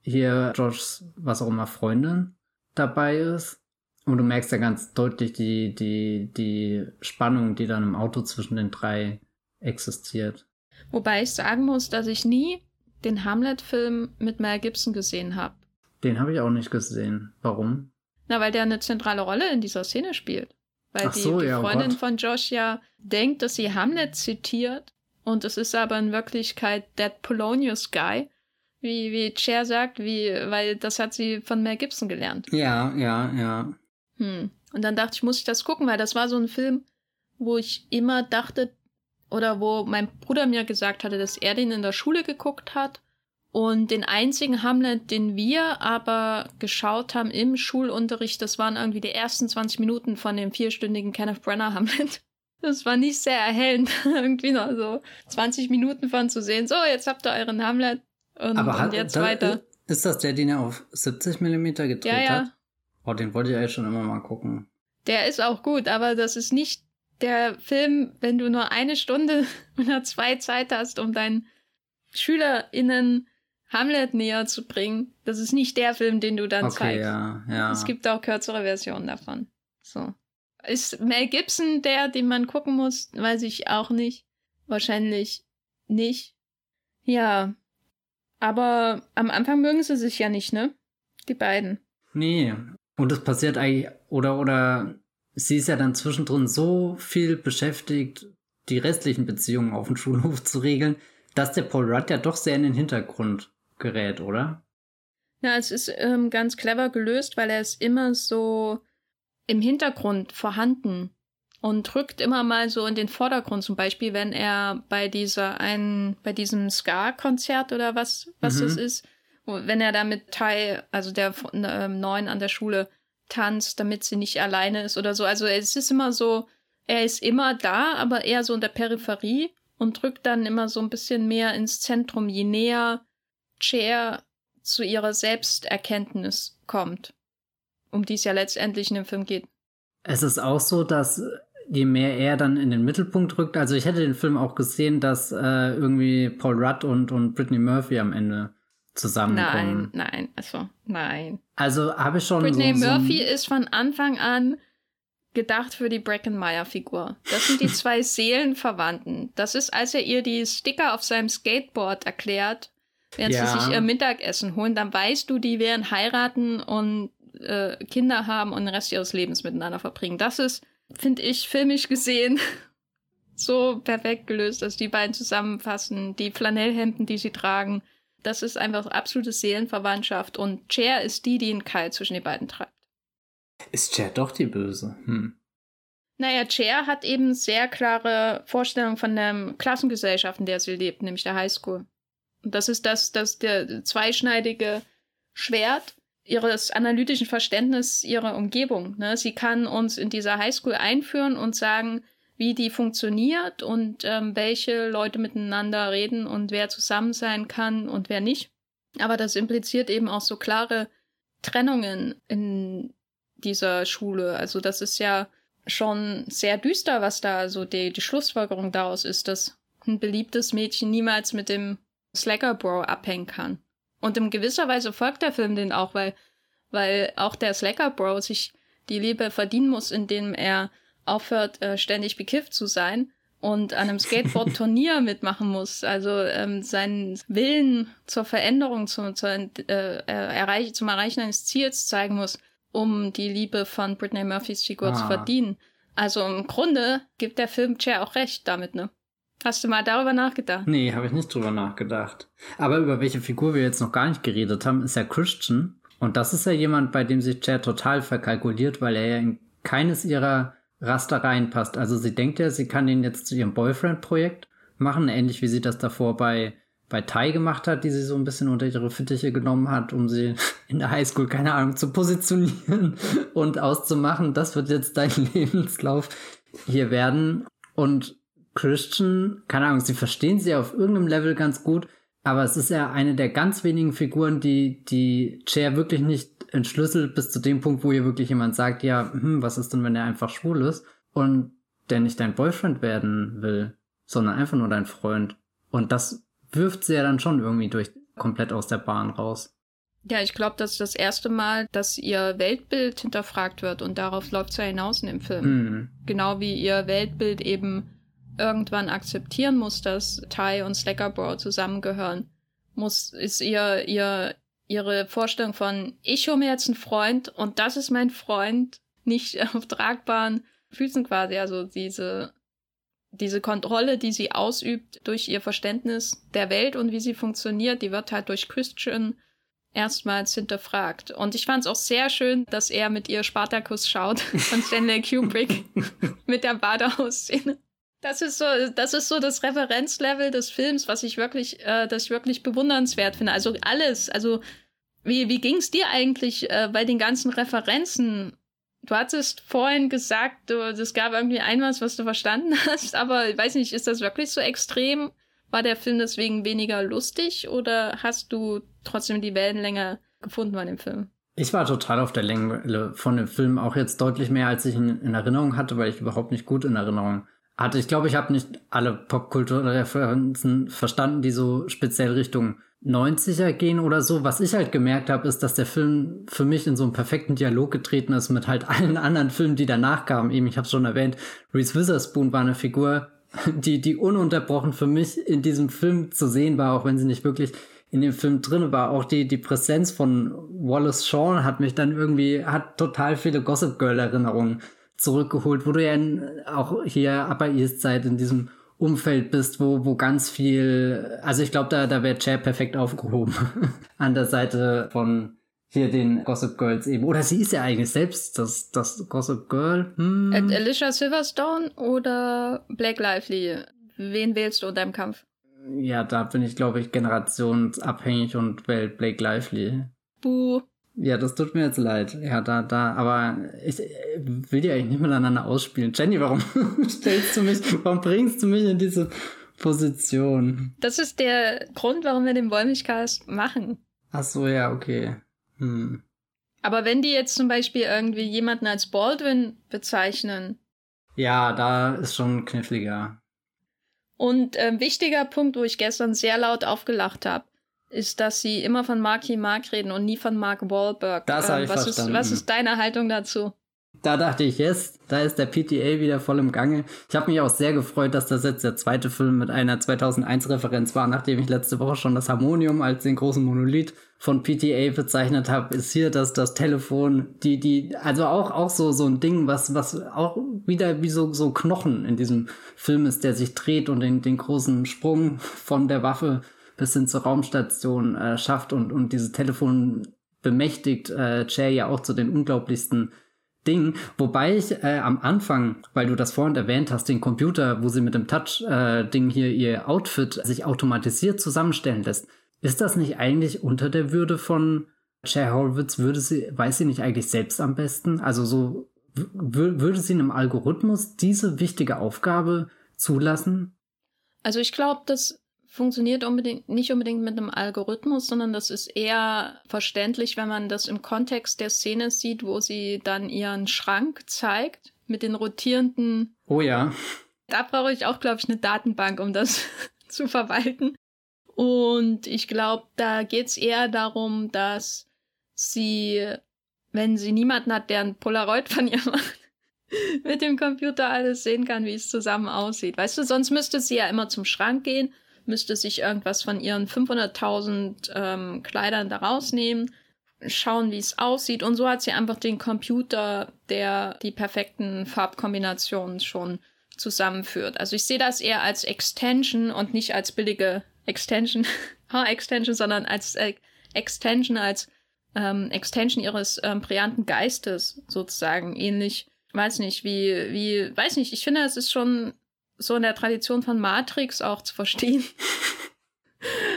hier Joshs, was auch immer, Freundin dabei ist. Und du merkst ja ganz deutlich die, die, die Spannung, die dann im Auto zwischen den drei existiert. Wobei ich sagen muss, dass ich nie den Hamlet-Film mit Mel Gibson gesehen habe. Den habe ich auch nicht gesehen. Warum? Na, weil der eine zentrale Rolle in dieser Szene spielt. Weil die, so, die ja, oh Freundin oh von Josh ja denkt, dass sie Hamlet zitiert und es ist aber in Wirklichkeit That Polonius Guy wie, wie Cher sagt, wie, weil das hat sie von Mel Gibson gelernt. Ja, ja, ja. Hm. Und dann dachte ich, muss ich das gucken, weil das war so ein Film, wo ich immer dachte, oder wo mein Bruder mir gesagt hatte, dass er den in der Schule geguckt hat. Und den einzigen Hamlet, den wir aber geschaut haben im Schulunterricht, das waren irgendwie die ersten 20 Minuten von dem vierstündigen Kenneth Brenner Hamlet. Das war nicht sehr erhellend, irgendwie noch so 20 Minuten von zu sehen. So, jetzt habt ihr euren Hamlet. Und, Aber hat, und jetzt da, weiter. Ist das der, den er auf 70 mm gedreht ja, ja. hat? Oh, den wollte ich eigentlich schon immer mal gucken. Der ist auch gut, aber das ist nicht der Film, wenn du nur eine Stunde oder zwei Zeit hast, um deinen SchülerInnen Hamlet näher zu bringen. Das ist nicht der Film, den du dann okay, zeigst. Ja, ja. Es gibt auch kürzere Versionen davon. So. Ist Mel Gibson der, den man gucken muss? Weiß ich auch nicht. Wahrscheinlich nicht. Ja, aber am Anfang mögen sie sich ja nicht, ne? Die beiden. Nee. Und es passiert eigentlich, oder, oder sie ist ja dann zwischendrin so viel beschäftigt, die restlichen Beziehungen auf dem Schulhof zu regeln, dass der Paul Rudd ja doch sehr in den Hintergrund gerät, oder? Ja, es ist ähm, ganz clever gelöst, weil er ist immer so im Hintergrund vorhanden und rückt immer mal so in den Vordergrund. Zum Beispiel, wenn er bei dieser einen, bei diesem Ska-Konzert oder was, was mhm. das ist, wenn er da mit Tai, also der äh, Neuen an der Schule, tanzt, damit sie nicht alleine ist oder so. Also es ist immer so, er ist immer da, aber eher so in der Peripherie und rückt dann immer so ein bisschen mehr ins Zentrum, je näher Cher zu ihrer Selbsterkenntnis kommt, um die es ja letztendlich in dem Film geht. Es ist auch so, dass je mehr er dann in den Mittelpunkt rückt, also ich hätte den Film auch gesehen, dass äh, irgendwie Paul Rudd und, und Brittany Murphy am Ende zusammenkommen. Nein, nein, also nein. Also habe ich schon. Brittany so, Murphy so ist von Anfang an gedacht für die Breckenmeyer-Figur. Das sind die zwei Seelenverwandten. Das ist, als er ihr die Sticker auf seinem Skateboard erklärt, während ja. sie sich ihr Mittagessen holen, dann weißt du, die werden heiraten und äh, Kinder haben und den Rest ihres Lebens miteinander verbringen. Das ist finde ich, filmisch gesehen so perfekt gelöst, dass die beiden zusammenfassen, die Flanellhemden, die sie tragen. Das ist einfach absolute Seelenverwandtschaft und Cher ist die, die einen Keil zwischen die beiden treibt. Ist Cher doch die Böse? Hm. Naja, Cher hat eben sehr klare Vorstellungen von der Klassengesellschaft, in der sie lebt, nämlich der Highschool. Und das ist das, das der zweischneidige Schwert, ihres analytischen Verständnis ihrer Umgebung. Ne? Sie kann uns in dieser Highschool einführen und sagen, wie die funktioniert und ähm, welche Leute miteinander reden und wer zusammen sein kann und wer nicht. Aber das impliziert eben auch so klare Trennungen in dieser Schule. Also das ist ja schon sehr düster, was da so die, die Schlussfolgerung daraus ist, dass ein beliebtes Mädchen niemals mit dem Slacker Bro abhängen kann. Und in gewisser Weise folgt der Film den auch, weil, weil auch der Slacker Bro sich die Liebe verdienen muss, indem er aufhört, äh, ständig bekifft zu sein und an einem Skateboard-Turnier mitmachen muss. Also ähm, seinen Willen zur Veränderung, zu, zur, äh, erreich zum Erreichen eines Ziels zeigen muss, um die Liebe von Britney Murphys Figur ah. zu verdienen. Also im Grunde gibt der Film Cher auch recht damit, ne? Hast du mal darüber nachgedacht? Nee, habe ich nicht drüber nachgedacht. Aber über welche Figur wir jetzt noch gar nicht geredet haben, ist ja Christian. Und das ist ja jemand, bei dem sich Cher total verkalkuliert, weil er ja in keines ihrer Raster reinpasst. Also sie denkt ja, sie kann ihn jetzt zu ihrem Boyfriend-Projekt machen, ähnlich wie sie das davor bei bei Tai gemacht hat, die sie so ein bisschen unter ihre Fittiche genommen hat, um sie in der Highschool, keine Ahnung, zu positionieren und auszumachen. Das wird jetzt dein Lebenslauf hier werden. Und Christian, keine Ahnung, sie verstehen sie auf irgendeinem Level ganz gut, aber es ist ja eine der ganz wenigen Figuren, die die Chair wirklich nicht entschlüsselt bis zu dem Punkt, wo ihr wirklich jemand sagt, ja, hm, was ist denn, wenn er einfach schwul ist und der nicht dein Boyfriend werden will, sondern einfach nur dein Freund. Und das wirft sie ja dann schon irgendwie durch komplett aus der Bahn raus. Ja, ich glaube, das ist das erste Mal, dass ihr Weltbild hinterfragt wird und darauf läuft es ja hinaus in dem Film. Mhm. Genau wie ihr Weltbild eben irgendwann akzeptieren muss, dass Tai und Slackerbro zusammengehören, muss, ist ihr, ihr, ihre Vorstellung von, ich hole mir jetzt einen Freund und das ist mein Freund, nicht auf tragbaren Füßen quasi, also diese diese Kontrolle, die sie ausübt durch ihr Verständnis der Welt und wie sie funktioniert, die wird halt durch Christian erstmals hinterfragt. Und ich fand es auch sehr schön, dass er mit ihr Spartacus schaut von Stanley Kubrick mit der Badehausszene. Das ist so, das ist so das Referenzlevel des Films, was ich wirklich, äh, das ich wirklich bewundernswert finde. Also alles, also wie, wie ging es dir eigentlich äh, bei den ganzen Referenzen Du hattest vorhin gesagt, es gab irgendwie einmal, was du verstanden hast, aber ich weiß nicht, ist das wirklich so extrem? War der Film deswegen weniger lustig oder hast du trotzdem die Wellenlänge gefunden bei dem Film? Ich war total auf der Länge von dem Film, auch jetzt deutlich mehr, als ich ihn in Erinnerung hatte, weil ich überhaupt nicht gut in Erinnerung hatte. Ich glaube, ich habe nicht alle Popkulturreferenzen verstanden, die so speziell Richtung 90er gehen oder so. Was ich halt gemerkt habe, ist, dass der Film für mich in so einem perfekten Dialog getreten ist mit halt allen anderen Filmen, die danach kamen. Eben, ich habe schon erwähnt, Reese Witherspoon war eine Figur, die, die ununterbrochen für mich in diesem Film zu sehen war, auch wenn sie nicht wirklich in dem Film drin war. Auch die, die Präsenz von Wallace Shawn hat mich dann irgendwie, hat total viele Gossip Girl Erinnerungen zurückgeholt, wo du ja in, auch hier Upper East Side in diesem Umfeld bist, wo, wo ganz viel, also ich glaube, da, da wäre Chair perfekt aufgehoben. An der Seite von hier den Gossip Girls eben. Oder sie ist ja eigentlich selbst das, das Gossip Girl. Hm. Alicia Silverstone oder Blake Lively? Wen wählst du in deinem Kampf? Ja, da bin ich, glaube ich, generationsabhängig und wähle Blake Lively. Buh. Ja, das tut mir jetzt leid. Ja, da, da, aber ich will die eigentlich nicht miteinander ausspielen. Jenny, warum stellst du mich, warum bringst du mich in diese Position? Das ist der Grund, warum wir den Wollmilchcast machen. Ach so, ja, okay. Hm. Aber wenn die jetzt zum Beispiel irgendwie jemanden als Baldwin bezeichnen. Ja, da ist schon kniffliger. Und äh, wichtiger Punkt, wo ich gestern sehr laut aufgelacht habe ist, dass sie immer von Marky Mark reden und nie von Mark Wahlberg. Das habe ich was verstanden. Ist, was ist deine Haltung dazu? Da dachte ich, yes, da ist der PTA wieder voll im Gange. Ich habe mich auch sehr gefreut, dass das jetzt der zweite Film mit einer 2001-Referenz war, nachdem ich letzte Woche schon das Harmonium als den großen Monolith von PTA bezeichnet habe, ist hier das, das Telefon, die, die, also auch, auch so, so ein Ding, was, was auch wieder wie so, so Knochen in diesem Film ist, der sich dreht und den, den großen Sprung von der Waffe bis hin zur Raumstation äh, schafft und, und dieses Telefon bemächtigt äh, Cher ja auch zu den unglaublichsten Dingen. Wobei ich äh, am Anfang, weil du das vorhin erwähnt hast, den Computer, wo sie mit dem Touch-Ding äh, hier ihr Outfit sich automatisiert zusammenstellen lässt, ist das nicht eigentlich unter der Würde von Cher Horowitz? Würde sie, weiß sie nicht eigentlich selbst am besten? Also so würde sie einem Algorithmus diese wichtige Aufgabe zulassen? Also ich glaube, dass funktioniert unbedingt, nicht unbedingt mit einem Algorithmus, sondern das ist eher verständlich, wenn man das im Kontext der Szene sieht, wo sie dann ihren Schrank zeigt mit den rotierenden. Oh ja. Da brauche ich auch, glaube ich, eine Datenbank, um das zu verwalten. Und ich glaube, da geht es eher darum, dass sie, wenn sie niemanden hat, der ein Polaroid von ihr macht, mit dem Computer alles sehen kann, wie es zusammen aussieht. Weißt du, sonst müsste sie ja immer zum Schrank gehen müsste sich irgendwas von ihren 500.000 ähm, Kleidern da rausnehmen, schauen, wie es aussieht. Und so hat sie einfach den Computer, der die perfekten Farbkombinationen schon zusammenführt. Also ich sehe das eher als Extension und nicht als billige Extension, Haar-Extension, sondern als äh, Extension, als ähm, Extension ihres ähm, brillanten Geistes sozusagen. Ähnlich, weiß nicht, wie, wie, weiß nicht, ich finde, es ist schon so in der Tradition von Matrix auch zu verstehen.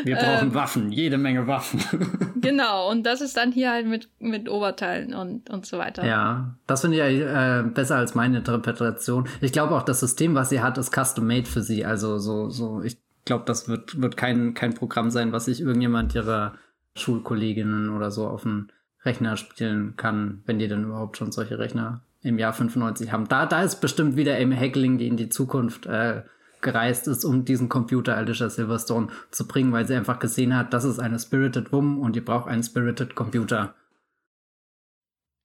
Wir brauchen ähm, Waffen, jede Menge Waffen. genau, und das ist dann hier halt mit, mit Oberteilen und, und so weiter. Ja, das finde ich äh, besser als meine Interpretation. Ich glaube auch, das System, was sie hat, ist custom-made für sie. Also so, so, ich glaube, das wird, wird kein, kein Programm sein, was sich irgendjemand ihrer Schulkolleginnen oder so auf den Rechner spielen kann, wenn die denn überhaupt schon solche Rechner im Jahr 95 haben. Da, da ist bestimmt wieder Amy Hackling, die in die Zukunft äh, gereist ist, um diesen Computer Alicia Silverstone zu bringen, weil sie einfach gesehen hat, das ist eine Spirited Woman und die braucht einen Spirited Computer.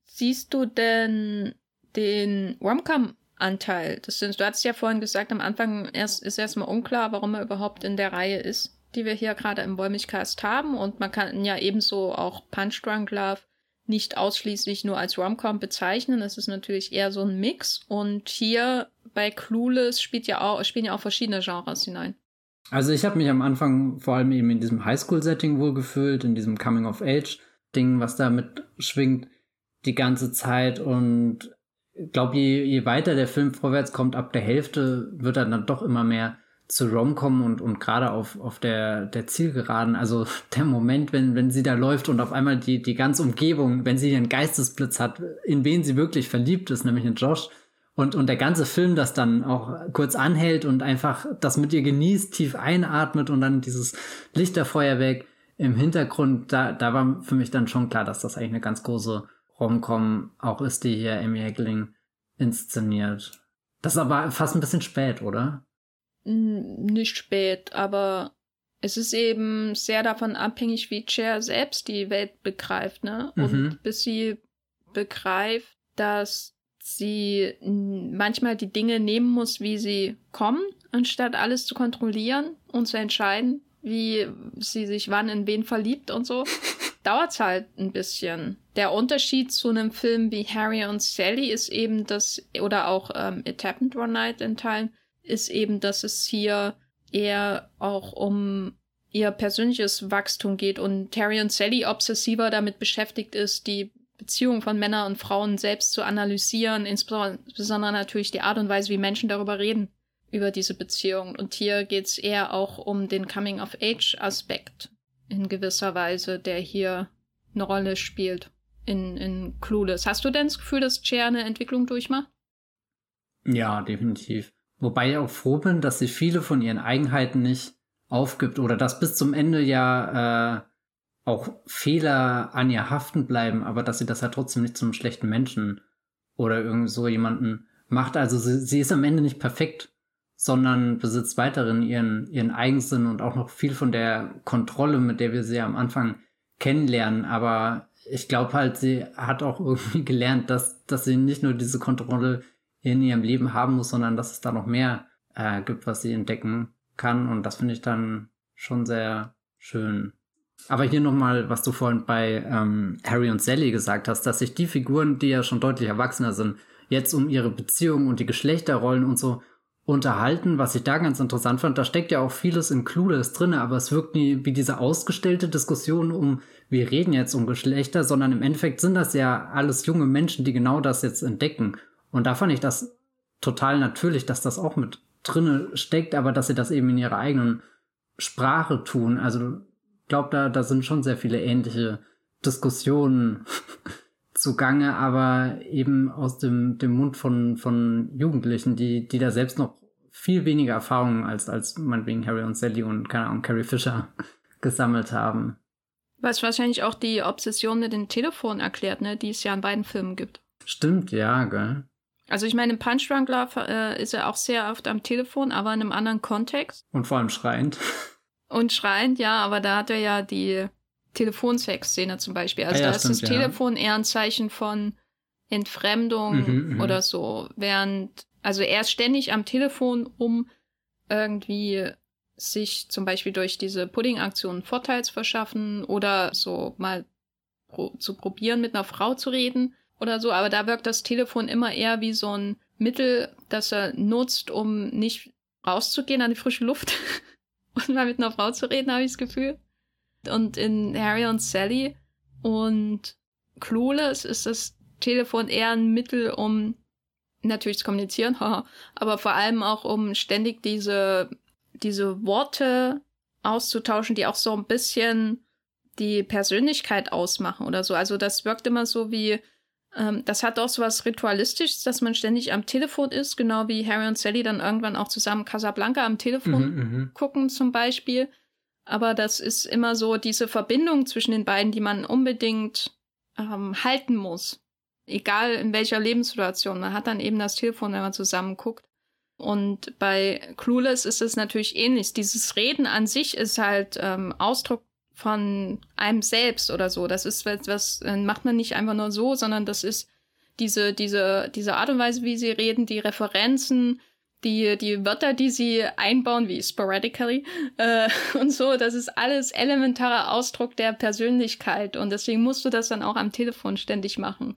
Siehst du denn den Romcom-Anteil? Das sind, du hast ja vorhin gesagt, am Anfang erst, ist erstmal unklar, warum er überhaupt in der Reihe ist, die wir hier gerade im Wollmilchcast haben. Und man kann ja ebenso auch Punch Drunk Love nicht ausschließlich nur als Romcom bezeichnen. Es ist natürlich eher so ein Mix. Und hier bei Clueless spielt ja auch, spielen ja auch verschiedene Genres hinein. Also ich habe mich am Anfang vor allem eben in diesem Highschool-Setting wohlgefühlt, in diesem Coming-of-Age-Ding, was da mitschwingt die ganze Zeit. Und ich glaube, je, je weiter der Film vorwärts kommt, ab der Hälfte wird er dann doch immer mehr zu Romcom und, und gerade auf, auf der, der Zielgeraden, also der Moment, wenn, wenn sie da läuft und auf einmal die, die ganze Umgebung, wenn sie einen Geistesblitz hat, in wen sie wirklich verliebt ist, nämlich in Josh, und, und der ganze Film das dann auch kurz anhält und einfach das mit ihr genießt, tief einatmet und dann dieses Lichterfeuerwerk im Hintergrund, da, da war für mich dann schon klar, dass das eigentlich eine ganz große Romcom auch ist, die hier Amy Hackling inszeniert. Das ist aber fast ein bisschen spät, oder? Nicht spät, aber es ist eben sehr davon abhängig, wie Cher selbst die Welt begreift, ne? Und mhm. bis sie begreift, dass sie manchmal die Dinge nehmen muss, wie sie kommen, anstatt alles zu kontrollieren und zu entscheiden, wie sie sich wann in wen verliebt und so, dauert's halt ein bisschen. Der Unterschied zu einem Film wie Harry und Sally ist eben das, oder auch ähm, It Happened One Night in Teilen, ist eben, dass es hier eher auch um ihr persönliches Wachstum geht und Terry und Sally obsessiver damit beschäftigt ist, die Beziehung von Männern und Frauen selbst zu analysieren, insbesondere natürlich die Art und Weise, wie Menschen darüber reden, über diese Beziehung. Und hier geht es eher auch um den Coming-of-Age-Aspekt in gewisser Weise, der hier eine Rolle spielt in, in Clueless. Hast du denn das Gefühl, dass Cher eine Entwicklung durchmacht? Ja, definitiv. Wobei ich auch froh bin, dass sie viele von ihren Eigenheiten nicht aufgibt oder dass bis zum Ende ja äh, auch Fehler an ihr haften bleiben, aber dass sie das ja trotzdem nicht zum schlechten Menschen oder irgend so jemanden macht. Also sie, sie ist am Ende nicht perfekt, sondern besitzt weiterhin ihren, ihren Eigensinn und auch noch viel von der Kontrolle, mit der wir sie am Anfang kennenlernen. Aber ich glaube halt, sie hat auch irgendwie gelernt, dass, dass sie nicht nur diese Kontrolle in ihrem Leben haben muss, sondern dass es da noch mehr äh, gibt, was sie entdecken kann. Und das finde ich dann schon sehr schön. Aber hier nochmal, was du vorhin bei ähm, Harry und Sally gesagt hast, dass sich die Figuren, die ja schon deutlich erwachsener sind, jetzt um ihre Beziehungen und die Geschlechterrollen und so unterhalten, was ich da ganz interessant fand. Da steckt ja auch vieles in Clueless drin, aber es wirkt nie wie diese ausgestellte Diskussion um, wir reden jetzt um Geschlechter, sondern im Endeffekt sind das ja alles junge Menschen, die genau das jetzt entdecken. Und da fand ich das total natürlich, dass das auch mit drinne steckt, aber dass sie das eben in ihrer eigenen Sprache tun. Also ich glaube, da, da sind schon sehr viele ähnliche Diskussionen zugange, aber eben aus dem, dem Mund von, von Jugendlichen, die, die da selbst noch viel weniger Erfahrungen als, als meinetwegen Harry und Sally und, keine Ahnung, Carrie Fisher gesammelt haben. Was wahrscheinlich auch die Obsession mit dem Telefon erklärt, ne, die es ja in beiden Filmen gibt. Stimmt, ja, gell. Also ich meine, im Punch Drunk Love äh, ist er auch sehr oft am Telefon, aber in einem anderen Kontext. Und vor allem schreiend. Und schreiend, ja, aber da hat er ja die Telefonsex-Szene zum Beispiel. Also ah, ja, da stimmt, ist das ja. Telefon eher ein Zeichen von Entfremdung mhm, mhm, oder so. Während, also er ist ständig am Telefon, um irgendwie sich zum Beispiel durch diese Pudding-Aktion Vorteil zu verschaffen oder so mal pro zu probieren, mit einer Frau zu reden oder so, aber da wirkt das Telefon immer eher wie so ein Mittel, das er nutzt, um nicht rauszugehen an die frische Luft und mal mit einer Frau zu reden, habe ich das Gefühl. Und in Harry und Sally Und Clueless ist das Telefon eher ein Mittel, um natürlich zu kommunizieren, aber vor allem auch, um ständig diese, diese Worte auszutauschen, die auch so ein bisschen die Persönlichkeit ausmachen oder so. Also das wirkt immer so wie, ähm, das hat auch so was Ritualistisches, dass man ständig am Telefon ist, genau wie Harry und Sally dann irgendwann auch zusammen Casablanca am Telefon mhm, mhm. gucken zum Beispiel. Aber das ist immer so diese Verbindung zwischen den beiden, die man unbedingt ähm, halten muss. Egal in welcher Lebenssituation. Man hat dann eben das Telefon, wenn man zusammen guckt. Und bei Clueless ist es natürlich ähnlich. Dieses Reden an sich ist halt ähm, Ausdruck von einem selbst oder so. Das ist was, was äh, macht man nicht einfach nur so, sondern das ist diese, diese, diese Art und Weise, wie sie reden, die Referenzen, die, die Wörter, die sie einbauen, wie sporadically äh, und so, das ist alles elementarer Ausdruck der Persönlichkeit und deswegen musst du das dann auch am Telefon ständig machen.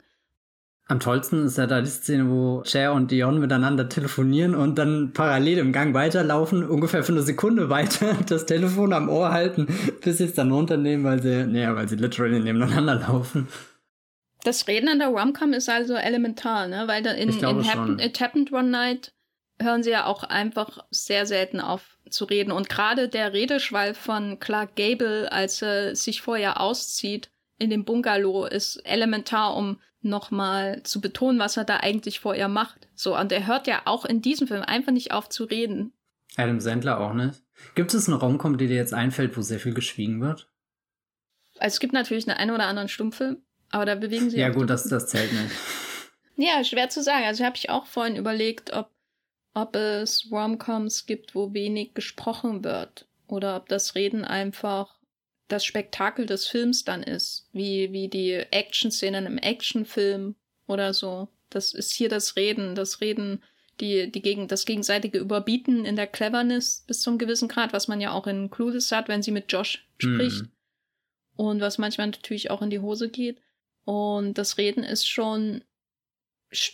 Am tollsten ist ja da die Szene, wo Cher und Dion miteinander telefonieren und dann parallel im Gang weiterlaufen, ungefähr für eine Sekunde weiter das Telefon am Ohr halten, bis sie es dann runternehmen, weil sie, naja, weil sie literally nebeneinander laufen. Das Reden an der Romcom ist also elementar, ne? Weil da in, in Happen, It Happened One Night hören sie ja auch einfach sehr selten auf zu reden. Und gerade der Redeschwall von Clark Gable, als er sich vorher auszieht in dem Bungalow, ist elementar, um nochmal zu betonen, was er da eigentlich vor ihr macht. So, und er hört ja auch in diesem Film einfach nicht auf zu reden. Adam Sandler auch nicht. Gibt es eine Romcom, die dir jetzt einfällt, wo sehr viel geschwiegen wird? Also es gibt natürlich einen, einen oder anderen Stummfilm, aber da bewegen sie Ja gut, das, das zählt nicht. ja, schwer zu sagen. Also habe ich auch vorhin überlegt, ob, ob es Romcoms gibt, wo wenig gesprochen wird. Oder ob das Reden einfach das Spektakel des Films dann ist, wie, wie die Action-Szenen im Actionfilm oder so. Das ist hier das Reden, das Reden, die, die gegen, das gegenseitige Überbieten in der Cleverness bis zum gewissen Grad, was man ja auch in Clueless hat, wenn sie mit Josh spricht. Mm. Und was manchmal natürlich auch in die Hose geht. Und das Reden ist schon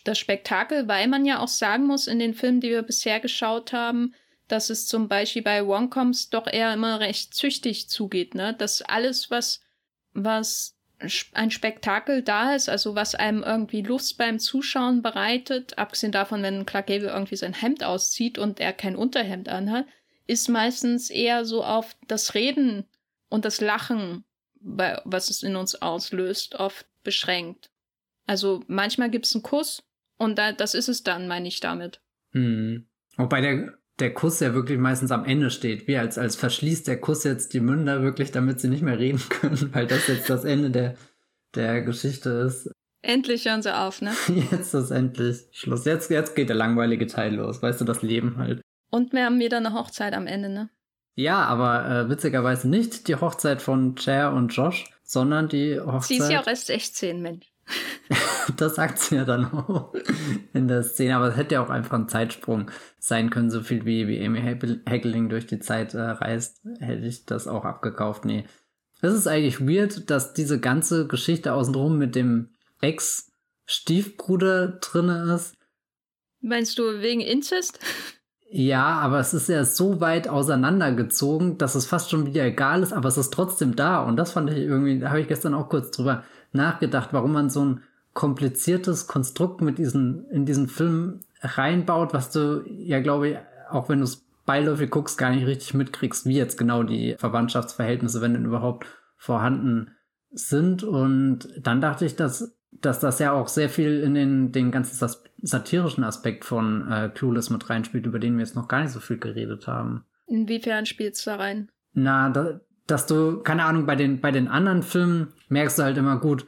das Spektakel, weil man ja auch sagen muss, in den Filmen, die wir bisher geschaut haben, dass es zum Beispiel bei Woncoms doch eher immer recht züchtig zugeht, ne? Dass alles, was, was ein Spektakel da ist, also was einem irgendwie Lust beim Zuschauen bereitet, abgesehen davon, wenn Clark Gable irgendwie sein Hemd auszieht und er kein Unterhemd anhat, ist meistens eher so auf das Reden und das Lachen, was es in uns auslöst, oft beschränkt. Also manchmal gibt's einen Kuss und da, das ist es dann, meine ich damit. Hm. Wobei der der Kuss ja wirklich meistens am Ende steht. Wie als, als verschließt der Kuss jetzt die Münder wirklich, damit sie nicht mehr reden können, weil das jetzt das Ende der, der Geschichte ist. Endlich hören sie auf, ne? Jetzt ist endlich Schluss. Jetzt, jetzt geht der langweilige Teil los. Weißt du, das Leben halt. Und wir haben wieder eine Hochzeit am Ende, ne? Ja, aber äh, witzigerweise nicht die Hochzeit von Cher und Josh, sondern die Hochzeit. Sie ist ja auch erst 16, Mensch. das sagt sie ja dann auch in der Szene, aber es hätte ja auch einfach ein Zeitsprung sein können, so viel wie, wie Amy Heckeling durch die Zeit äh, reist, hätte ich das auch abgekauft. Nee. Es ist eigentlich weird, dass diese ganze Geschichte außenrum mit dem Ex-Stiefbruder drinne ist. Meinst du wegen Inzest? Ja, aber es ist ja so weit auseinandergezogen, dass es fast schon wieder egal ist, aber es ist trotzdem da. Und das fand ich irgendwie, da habe ich gestern auch kurz drüber nachgedacht, warum man so ein kompliziertes Konstrukt mit diesen, in diesen Film reinbaut, was du ja, glaube ich, auch wenn du es beiläufig guckst, gar nicht richtig mitkriegst, wie jetzt genau die Verwandtschaftsverhältnisse, wenn denn überhaupt vorhanden sind. Und dann dachte ich, dass, dass das ja auch sehr viel in den, den ganzen satirischen Aspekt von äh, Clueless mit reinspielt, über den wir jetzt noch gar nicht so viel geredet haben. Inwiefern spielst du da rein? Na, da, dass du, keine Ahnung, bei den, bei den anderen Filmen merkst du halt immer gut,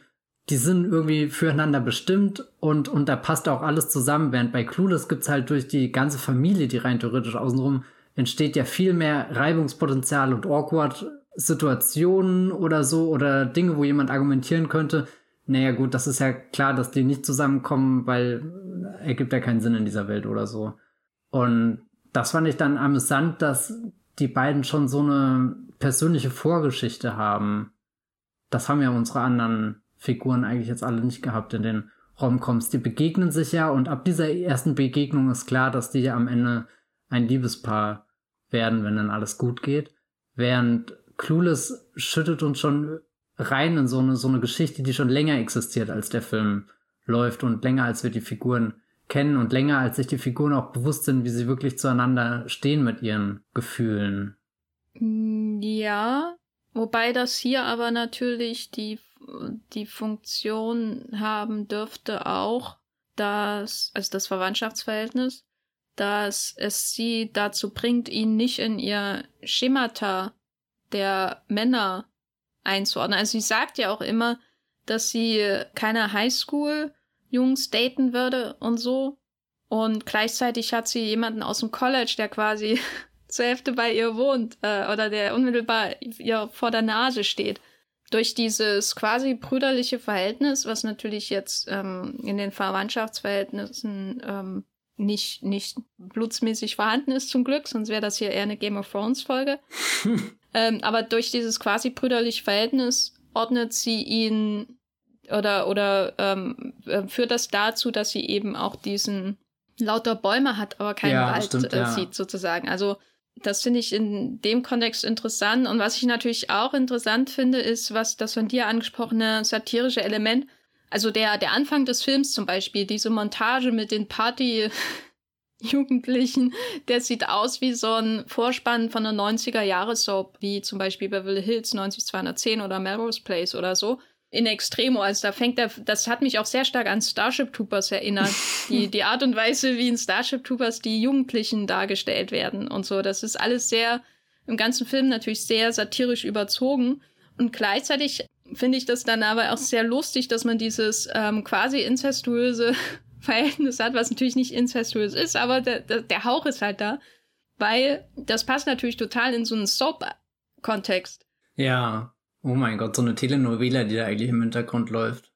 die sind irgendwie füreinander bestimmt und, und da passt auch alles zusammen, während bei Clueless gibt's halt durch die ganze Familie, die rein theoretisch außenrum entsteht ja viel mehr Reibungspotenzial und awkward Situationen oder so oder Dinge, wo jemand argumentieren könnte, naja gut, das ist ja klar, dass die nicht zusammenkommen, weil ergibt ja keinen Sinn in dieser Welt oder so. Und das fand ich dann amüsant, dass die beiden schon so eine persönliche Vorgeschichte haben. Das haben ja unsere anderen Figuren eigentlich jetzt alle nicht gehabt in den Romcoms. Die begegnen sich ja und ab dieser ersten Begegnung ist klar, dass die ja am Ende ein Liebespaar werden, wenn dann alles gut geht. Während Clueless schüttet uns schon rein in so eine, so eine Geschichte, die schon länger existiert, als der Film läuft und länger, als wir die Figuren kennen und länger, als sich die Figuren auch bewusst sind, wie sie wirklich zueinander stehen mit ihren Gefühlen. Mm, ja, wobei das hier aber natürlich die, die Funktion haben dürfte auch, dass, also das Verwandtschaftsverhältnis, dass es sie dazu bringt, ihn nicht in ihr Schemata der Männer einzuordnen. Also sie sagt ja auch immer, dass sie keine Highschool-Jungs daten würde und so. Und gleichzeitig hat sie jemanden aus dem College, der quasi zur Hälfte bei ihr wohnt äh, oder der unmittelbar ihr vor der Nase steht. Durch dieses quasi brüderliche Verhältnis, was natürlich jetzt ähm, in den Verwandtschaftsverhältnissen ähm, nicht, nicht blutsmäßig vorhanden ist, zum Glück, sonst wäre das hier eher eine Game of Thrones Folge. ähm, aber durch dieses quasi brüderliche Verhältnis ordnet sie ihn oder, oder ähm, äh, führt das dazu, dass sie eben auch diesen lauter Bäume hat, aber keinen ja, Wald stimmt, äh, ja. sieht, sozusagen. Also das finde ich in dem Kontext interessant. Und was ich natürlich auch interessant finde, ist, was das von dir angesprochene satirische Element, also der, der Anfang des Films zum Beispiel, diese Montage mit den Party Jugendlichen, der sieht aus wie so ein Vorspann von einer 90er-Jahres-Soap, wie zum Beispiel Beverly Hills 90210 oder Melrose Place oder so. In Extremo, also da fängt er, das hat mich auch sehr stark an Starship Troopers erinnert. Die, die Art und Weise, wie in Starship Troopers die Jugendlichen dargestellt werden und so. Das ist alles sehr, im ganzen Film natürlich sehr satirisch überzogen. Und gleichzeitig finde ich das dann aber auch sehr lustig, dass man dieses ähm, quasi incestuöse Verhältnis hat, was natürlich nicht incestuös ist, aber der, der, der Hauch ist halt da, weil das passt natürlich total in so einen Soap-Kontext. Ja, oh mein Gott, so eine Telenovela, die da eigentlich im Hintergrund läuft.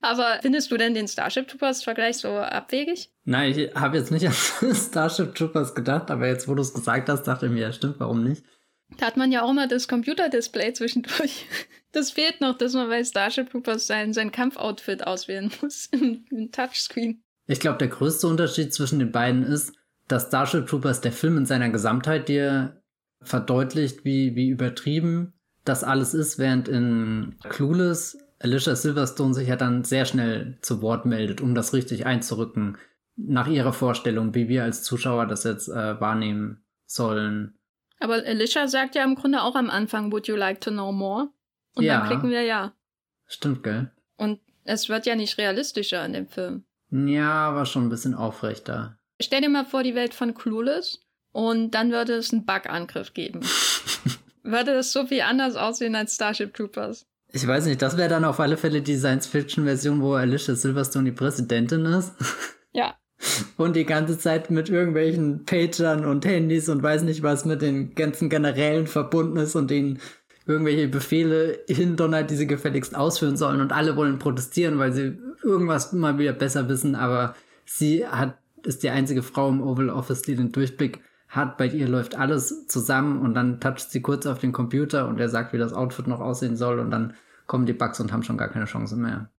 Aber findest du denn den Starship Troopers Vergleich so abwegig? Nein, ich habe jetzt nicht an Starship Troopers gedacht, aber jetzt, wo du es gesagt hast, dachte ich mir, ja, stimmt, warum nicht? Da hat man ja auch immer das Computerdisplay zwischendurch. Das fehlt noch, dass man bei Starship Troopers sein, sein Kampfoutfit auswählen muss im, Touchscreen. Ich glaube, der größte Unterschied zwischen den beiden ist, dass Starship Troopers der Film in seiner Gesamtheit dir verdeutlicht, wie, wie übertrieben das alles ist, während in Clueless Alicia Silverstone sich ja dann sehr schnell zu Wort meldet, um das richtig einzurücken, nach ihrer Vorstellung, wie wir als Zuschauer das jetzt äh, wahrnehmen sollen. Aber Alicia sagt ja im Grunde auch am Anfang, would you like to know more? Und ja. dann klicken wir ja. Stimmt, gell? Und es wird ja nicht realistischer in dem Film. Ja, aber schon ein bisschen aufrechter. Stell dir mal vor, die Welt von Clueless und dann würde es einen Bug-Angriff geben. würde das so viel anders aussehen als Starship Troopers? Ich weiß nicht, das wäre dann auf alle Fälle die Science-Fiction-Version, wo Alicia Silverstone die Präsidentin ist. Ja. Und die ganze Zeit mit irgendwelchen Pagern und Handys und weiß nicht was mit den ganzen Generälen verbunden ist und ihnen irgendwelche Befehle hindonnert, die sie gefälligst ausführen sollen und alle wollen protestieren, weil sie irgendwas mal wieder besser wissen, aber sie hat, ist die einzige Frau im Oval Office, die den Durchblick hat. Bei ihr läuft alles zusammen und dann toucht sie kurz auf den Computer und er sagt, wie das Outfit noch aussehen soll und dann kommen die Bugs und haben schon gar keine Chance mehr.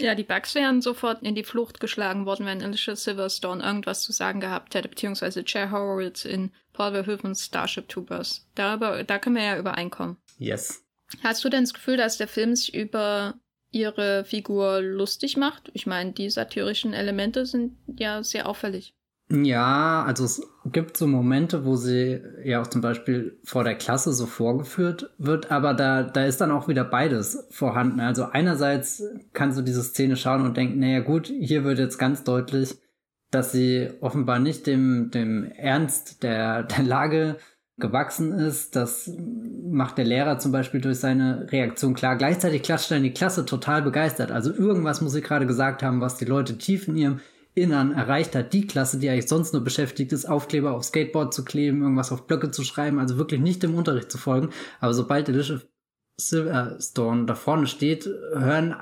Ja, die Bugs wären sofort in die Flucht geschlagen worden, wenn Alicia Silverstone irgendwas zu sagen gehabt hätte, beziehungsweise Chair Horowitz in Paul Verhoeven's Starship Troopers. Darüber, da können wir ja übereinkommen. Yes. Hast du denn das Gefühl, dass der Film sich über ihre Figur lustig macht? Ich meine, die satirischen Elemente sind ja sehr auffällig. Ja, also es gibt so Momente, wo sie ja auch zum Beispiel vor der Klasse so vorgeführt wird, aber da, da ist dann auch wieder beides vorhanden. Also einerseits kannst du diese Szene schauen und denken, naja gut, hier wird jetzt ganz deutlich, dass sie offenbar nicht dem, dem Ernst der, der Lage gewachsen ist. Das macht der Lehrer zum Beispiel durch seine Reaktion klar. Gleichzeitig klatscht dann die Klasse total begeistert. Also irgendwas muss sie gerade gesagt haben, was die Leute tief in ihrem Innern erreicht hat, die Klasse, die eigentlich sonst nur beschäftigt ist, Aufkleber auf Skateboard zu kleben, irgendwas auf Blöcke zu schreiben, also wirklich nicht dem Unterricht zu folgen. Aber sobald Alicia Silverstone da vorne steht, hören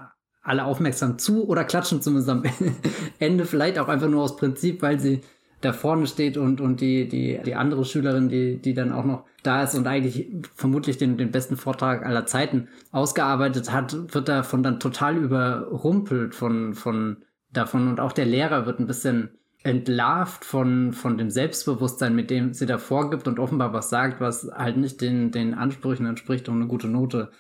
alle aufmerksam zu oder klatschen zumindest am Ende, vielleicht auch einfach nur aus Prinzip, weil sie da vorne steht und, und die, die, die andere Schülerin, die, die dann auch noch da ist und eigentlich vermutlich den, den besten Vortrag aller Zeiten ausgearbeitet hat, wird davon dann total überrumpelt von, von davon und auch der Lehrer wird ein bisschen entlarvt von, von dem Selbstbewusstsein, mit dem sie da vorgibt und offenbar was sagt, was halt nicht den, den Ansprüchen entspricht, um eine gute Note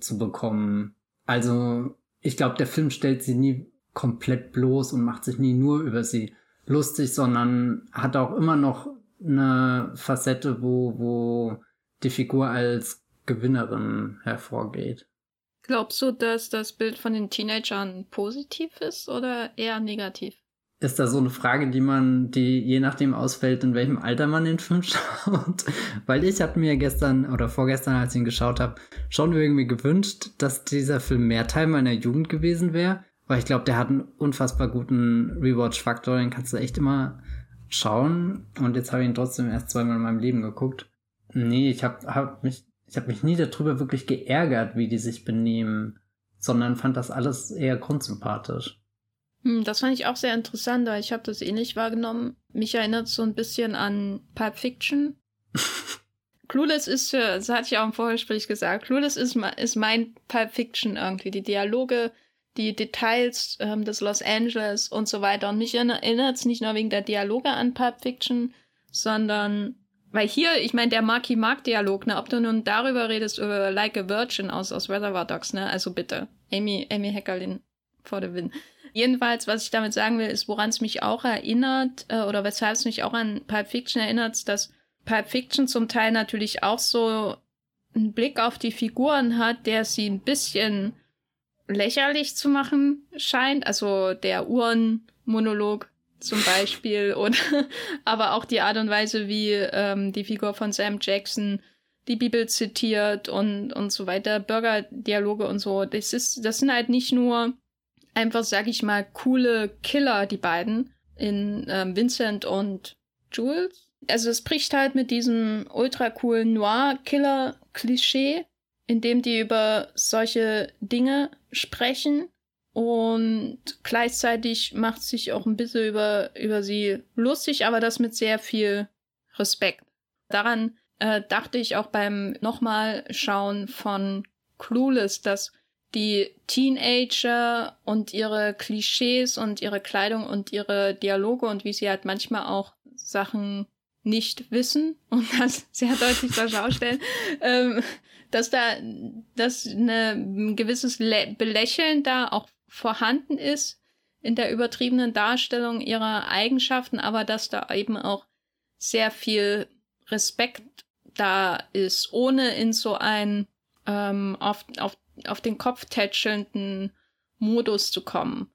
zu bekommen. Also, ich glaube, der Film stellt sie nie komplett bloß und macht sich nie nur über sie lustig, sondern hat auch immer noch eine Facette, wo, wo die Figur als Gewinnerin hervorgeht. Glaubst du, dass das Bild von den Teenagern positiv ist oder eher negativ? Ist da so eine Frage, die man, die je nachdem ausfällt, in welchem Alter man den Film schaut? Weil ich habe mir gestern oder vorgestern, als ich ihn geschaut habe, schon irgendwie gewünscht, dass dieser Film mehr Teil meiner Jugend gewesen wäre. Weil ich glaube, der hat einen unfassbar guten Rewatch-Faktor, den kannst du echt immer schauen. Und jetzt habe ich ihn trotzdem erst zweimal in meinem Leben geguckt. Nee, ich habe hab mich ich habe mich nie darüber wirklich geärgert, wie die sich benehmen, sondern fand das alles eher grundsympathisch. Hm, das fand ich auch sehr interessant, weil ich habe das ähnlich wahrgenommen. Mich erinnert so ein bisschen an Pulp Fiction. Clueless ist, für, das hatte ich auch im Vorgespräch gesagt, Clueless ist, ist mein Pulp Fiction irgendwie. Die Dialoge, die Details ähm, des Los Angeles und so weiter. Und mich erinnert es nicht nur wegen der Dialoge an Pulp Fiction, sondern weil hier, ich meine, der Marky Mark-Dialog, ne, ob du nun darüber redest, über Like a Virgin aus, aus Reservoir Dogs, ne, also bitte. Amy, Amy Heckerlin vor der Win. Jedenfalls, was ich damit sagen will, ist, woran es mich auch erinnert, äh, oder weshalb es mich auch an Pulp Fiction erinnert, dass Pulp Fiction zum Teil natürlich auch so einen Blick auf die Figuren hat, der sie ein bisschen lächerlich zu machen scheint. Also der Uhrenmonolog zum Beispiel oder aber auch die Art und Weise, wie ähm, die Figur von Sam Jackson die Bibel zitiert und und so weiter, Bürgerdialoge und so. Das ist, das sind halt nicht nur einfach, sag ich mal, coole Killer, die beiden in ähm, Vincent und Jules. Also es bricht halt mit diesem ultra coolen Noir-Killer-Klischee, in dem die über solche Dinge sprechen und gleichzeitig macht sich auch ein bisschen über, über sie lustig, aber das mit sehr viel Respekt. Daran äh, dachte ich auch beim nochmal schauen von Clueless, dass die Teenager und ihre Klischees und ihre Kleidung und ihre Dialoge und wie sie halt manchmal auch Sachen nicht wissen und das sehr deutlich zur Schau stellen, ähm, dass da dass eine, ein gewisses Le Belächeln da auch vorhanden ist in der übertriebenen Darstellung ihrer Eigenschaften, aber dass da eben auch sehr viel Respekt da ist, ohne in so einen ähm, auf, auf, auf den Kopf tätschelnden Modus zu kommen.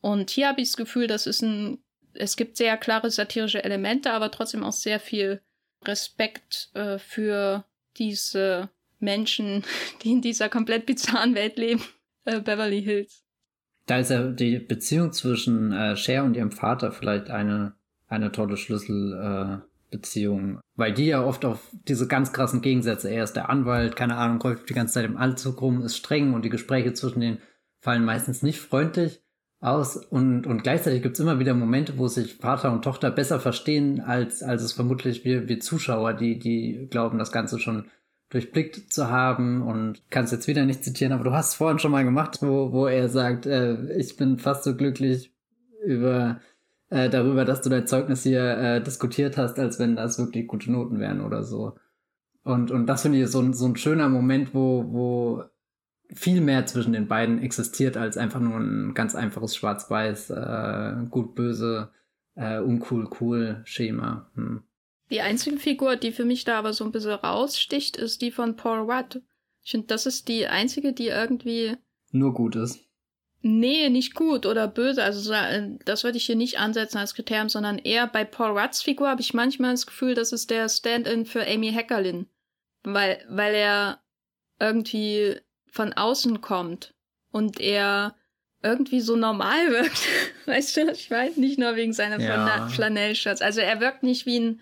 Und hier habe ich das Gefühl, das ist ein, es gibt sehr klare satirische Elemente, aber trotzdem auch sehr viel Respekt äh, für diese Menschen, die in dieser komplett bizarren Welt leben, äh, Beverly Hills da ist ja die Beziehung zwischen äh, Cher und ihrem Vater vielleicht eine, eine tolle Schlüsselbeziehung. Äh, weil die ja oft auf diese ganz krassen Gegensätze, er ist der Anwalt, keine Ahnung, läuft die ganze Zeit im Anzug rum, ist streng und die Gespräche zwischen denen fallen meistens nicht freundlich aus und, und gleichzeitig gibt's immer wieder Momente, wo sich Vater und Tochter besser verstehen, als, als es vermutlich wir, wir Zuschauer, die, die glauben, das Ganze schon durchblickt zu haben und kann es jetzt wieder nicht zitieren, aber du hast es vorhin schon mal gemacht, wo, wo er sagt, äh, ich bin fast so glücklich über äh, darüber, dass du dein Zeugnis hier äh, diskutiert hast, als wenn das wirklich gute Noten wären oder so. Und, und das finde ich so, so ein schöner Moment, wo, wo viel mehr zwischen den beiden existiert als einfach nur ein ganz einfaches Schwarz-Weiß, äh, gut-böse, äh, uncool-cool-Schema. Hm. Die einzige Figur, die für mich da aber so ein bisschen raussticht, ist die von Paul Rudd. Ich finde, das ist die einzige, die irgendwie. Nur gut ist. Nee, nicht gut oder böse. Also äh, das würde ich hier nicht ansetzen als Kriterium, sondern eher bei Paul Rudds Figur habe ich manchmal das Gefühl, das ist der Stand-in für Amy Heckerlin. Weil, weil er irgendwie von außen kommt und er irgendwie so normal wirkt. weißt du, ich weiß nicht nur wegen seiner ja. Flanellshirts. Also er wirkt nicht wie ein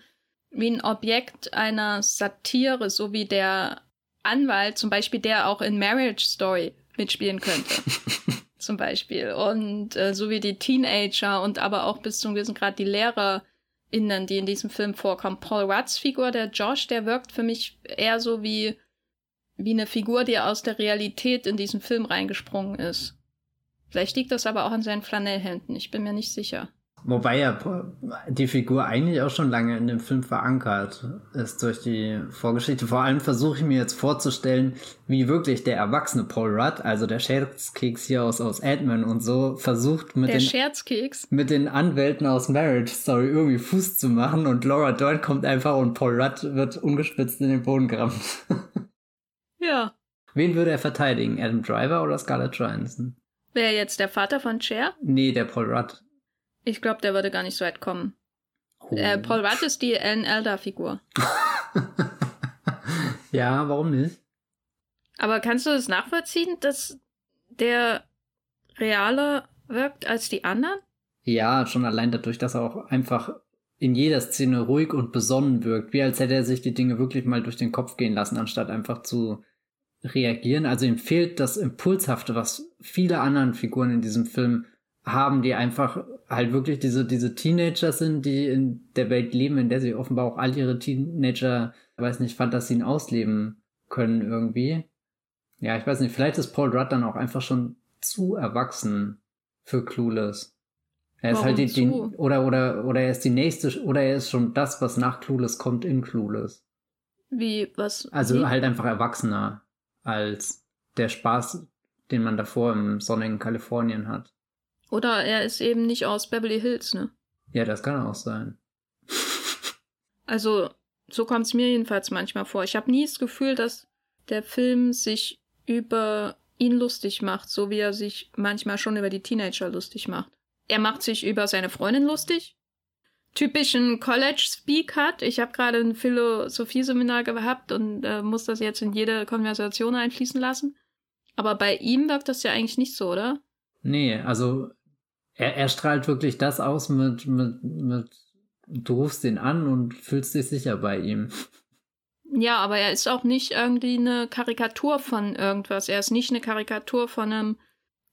wie ein Objekt einer Satire, so wie der Anwalt zum Beispiel, der auch in Marriage Story mitspielen könnte. zum Beispiel. Und äh, so wie die Teenager und aber auch bis zum gewissen Grad die LehrerInnen, die in diesem Film vorkommen. Paul Rudds Figur, der Josh, der wirkt für mich eher so wie, wie eine Figur, die aus der Realität in diesen Film reingesprungen ist. Vielleicht liegt das aber auch an seinen Flanellhänden, ich bin mir nicht sicher. Wobei ja die Figur eigentlich auch schon lange in dem Film verankert ist durch die Vorgeschichte. Vor allem versuche ich mir jetzt vorzustellen, wie wirklich der erwachsene Paul Rudd, also der Scherzkeks hier aus, aus Ant-Man und so, versucht mit der den, Scherzkeks? mit den Anwälten aus Marriage Story irgendwie Fuß zu machen und Laura Dern kommt einfach und Paul Rudd wird ungespitzt in den Boden gerammt. ja. Wen würde er verteidigen? Adam Driver oder Scarlett Johansson? Wer jetzt der Vater von Cher? Nee, der Paul Rudd. Ich glaube, der würde gar nicht so weit kommen. Oh. Äh, Paul Rudd ist die Ellen Elder-Figur. ja, warum nicht? Aber kannst du es das nachvollziehen, dass der realer wirkt als die anderen? Ja, schon allein dadurch, dass er auch einfach in jeder Szene ruhig und besonnen wirkt, wie als hätte er sich die Dinge wirklich mal durch den Kopf gehen lassen, anstatt einfach zu reagieren. Also ihm fehlt das Impulshafte, was viele anderen Figuren in diesem Film haben, die einfach halt wirklich diese, diese Teenager sind, die in der Welt leben, in der sie offenbar auch all ihre Teenager, weiß nicht, Fantasien ausleben können irgendwie. Ja, ich weiß nicht, vielleicht ist Paul Rudd dann auch einfach schon zu erwachsen für Clueless. Er ist halt Warum halt die, die oder oder oder er ist die nächste oder er ist schon das, was nach Clueless kommt in Clueless. Wie was? Also wie? halt einfach erwachsener als der Spaß, den man davor im sonnigen Kalifornien hat. Oder er ist eben nicht aus Beverly Hills, ne? Ja, das kann auch sein. also, so kommt es mir jedenfalls manchmal vor. Ich habe nie das Gefühl, dass der Film sich über ihn lustig macht, so wie er sich manchmal schon über die Teenager lustig macht. Er macht sich über seine Freundin lustig, typischen College-Speak hat. Ich habe gerade ein Philosophieseminar gehabt und äh, muss das jetzt in jede Konversation einfließen lassen. Aber bei ihm wirkt das ja eigentlich nicht so, oder? Nee, also er, er strahlt wirklich das aus mit, mit, mit, du rufst ihn an und fühlst dich sicher bei ihm. Ja, aber er ist auch nicht irgendwie eine Karikatur von irgendwas. Er ist nicht eine Karikatur von einem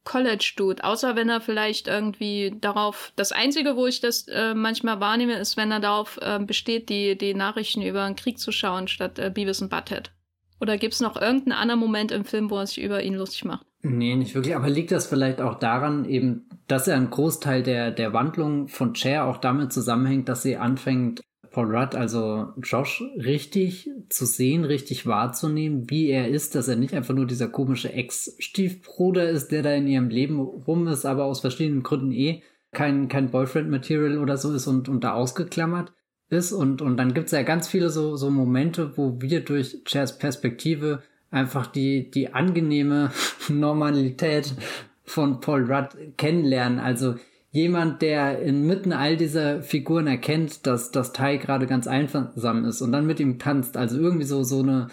College-Dude, außer wenn er vielleicht irgendwie darauf, das Einzige, wo ich das äh, manchmal wahrnehme, ist, wenn er darauf äh, besteht, die, die Nachrichten über den Krieg zu schauen, statt äh, Beavis und Butthead. Oder gibt es noch irgendeinen anderen Moment im Film, wo er sich über ihn lustig macht? Nee, nicht wirklich. Aber liegt das vielleicht auch daran, eben, dass er ein Großteil der, der Wandlung von Cher auch damit zusammenhängt, dass sie anfängt, Paul Rudd, also Josh, richtig zu sehen, richtig wahrzunehmen, wie er ist, dass er nicht einfach nur dieser komische Ex-Stiefbruder ist, der da in ihrem Leben rum ist, aber aus verschiedenen Gründen eh kein, kein Boyfriend-Material oder so ist und, und da ausgeklammert ist. Und, und dann gibt's ja ganz viele so, so Momente, wo wir durch Chairs Perspektive einfach die, die angenehme Normalität von Paul Rudd kennenlernen. Also jemand, der inmitten all dieser Figuren erkennt, dass das Teil gerade ganz einsam ist und dann mit ihm tanzt. Also irgendwie so, so eine,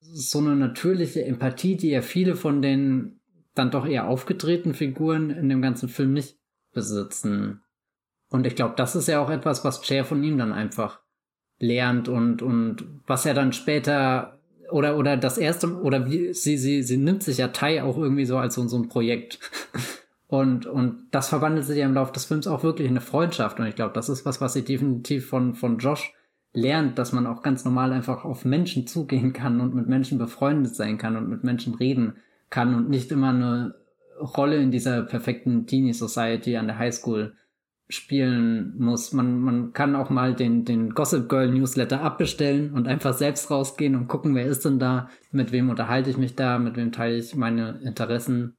so eine natürliche Empathie, die ja viele von den dann doch eher aufgetretenen Figuren in dem ganzen Film nicht besitzen. Und ich glaube, das ist ja auch etwas, was Cher von ihm dann einfach lernt und, und was er dann später oder, oder das erste, oder wie, sie, sie, sie nimmt sich ja Tai auch irgendwie so als so, so ein Projekt. Und, und das verwandelt sich ja im Laufe des Films auch wirklich in eine Freundschaft. Und ich glaube, das ist was, was sie definitiv von, von Josh lernt, dass man auch ganz normal einfach auf Menschen zugehen kann und mit Menschen befreundet sein kann und mit Menschen reden kann und nicht immer eine Rolle in dieser perfekten Teenie Society an der Highschool spielen muss. Man, man kann auch mal den, den Gossip Girl Newsletter abbestellen und einfach selbst rausgehen und gucken, wer ist denn da, mit wem unterhalte ich mich da, mit wem teile ich meine Interessen.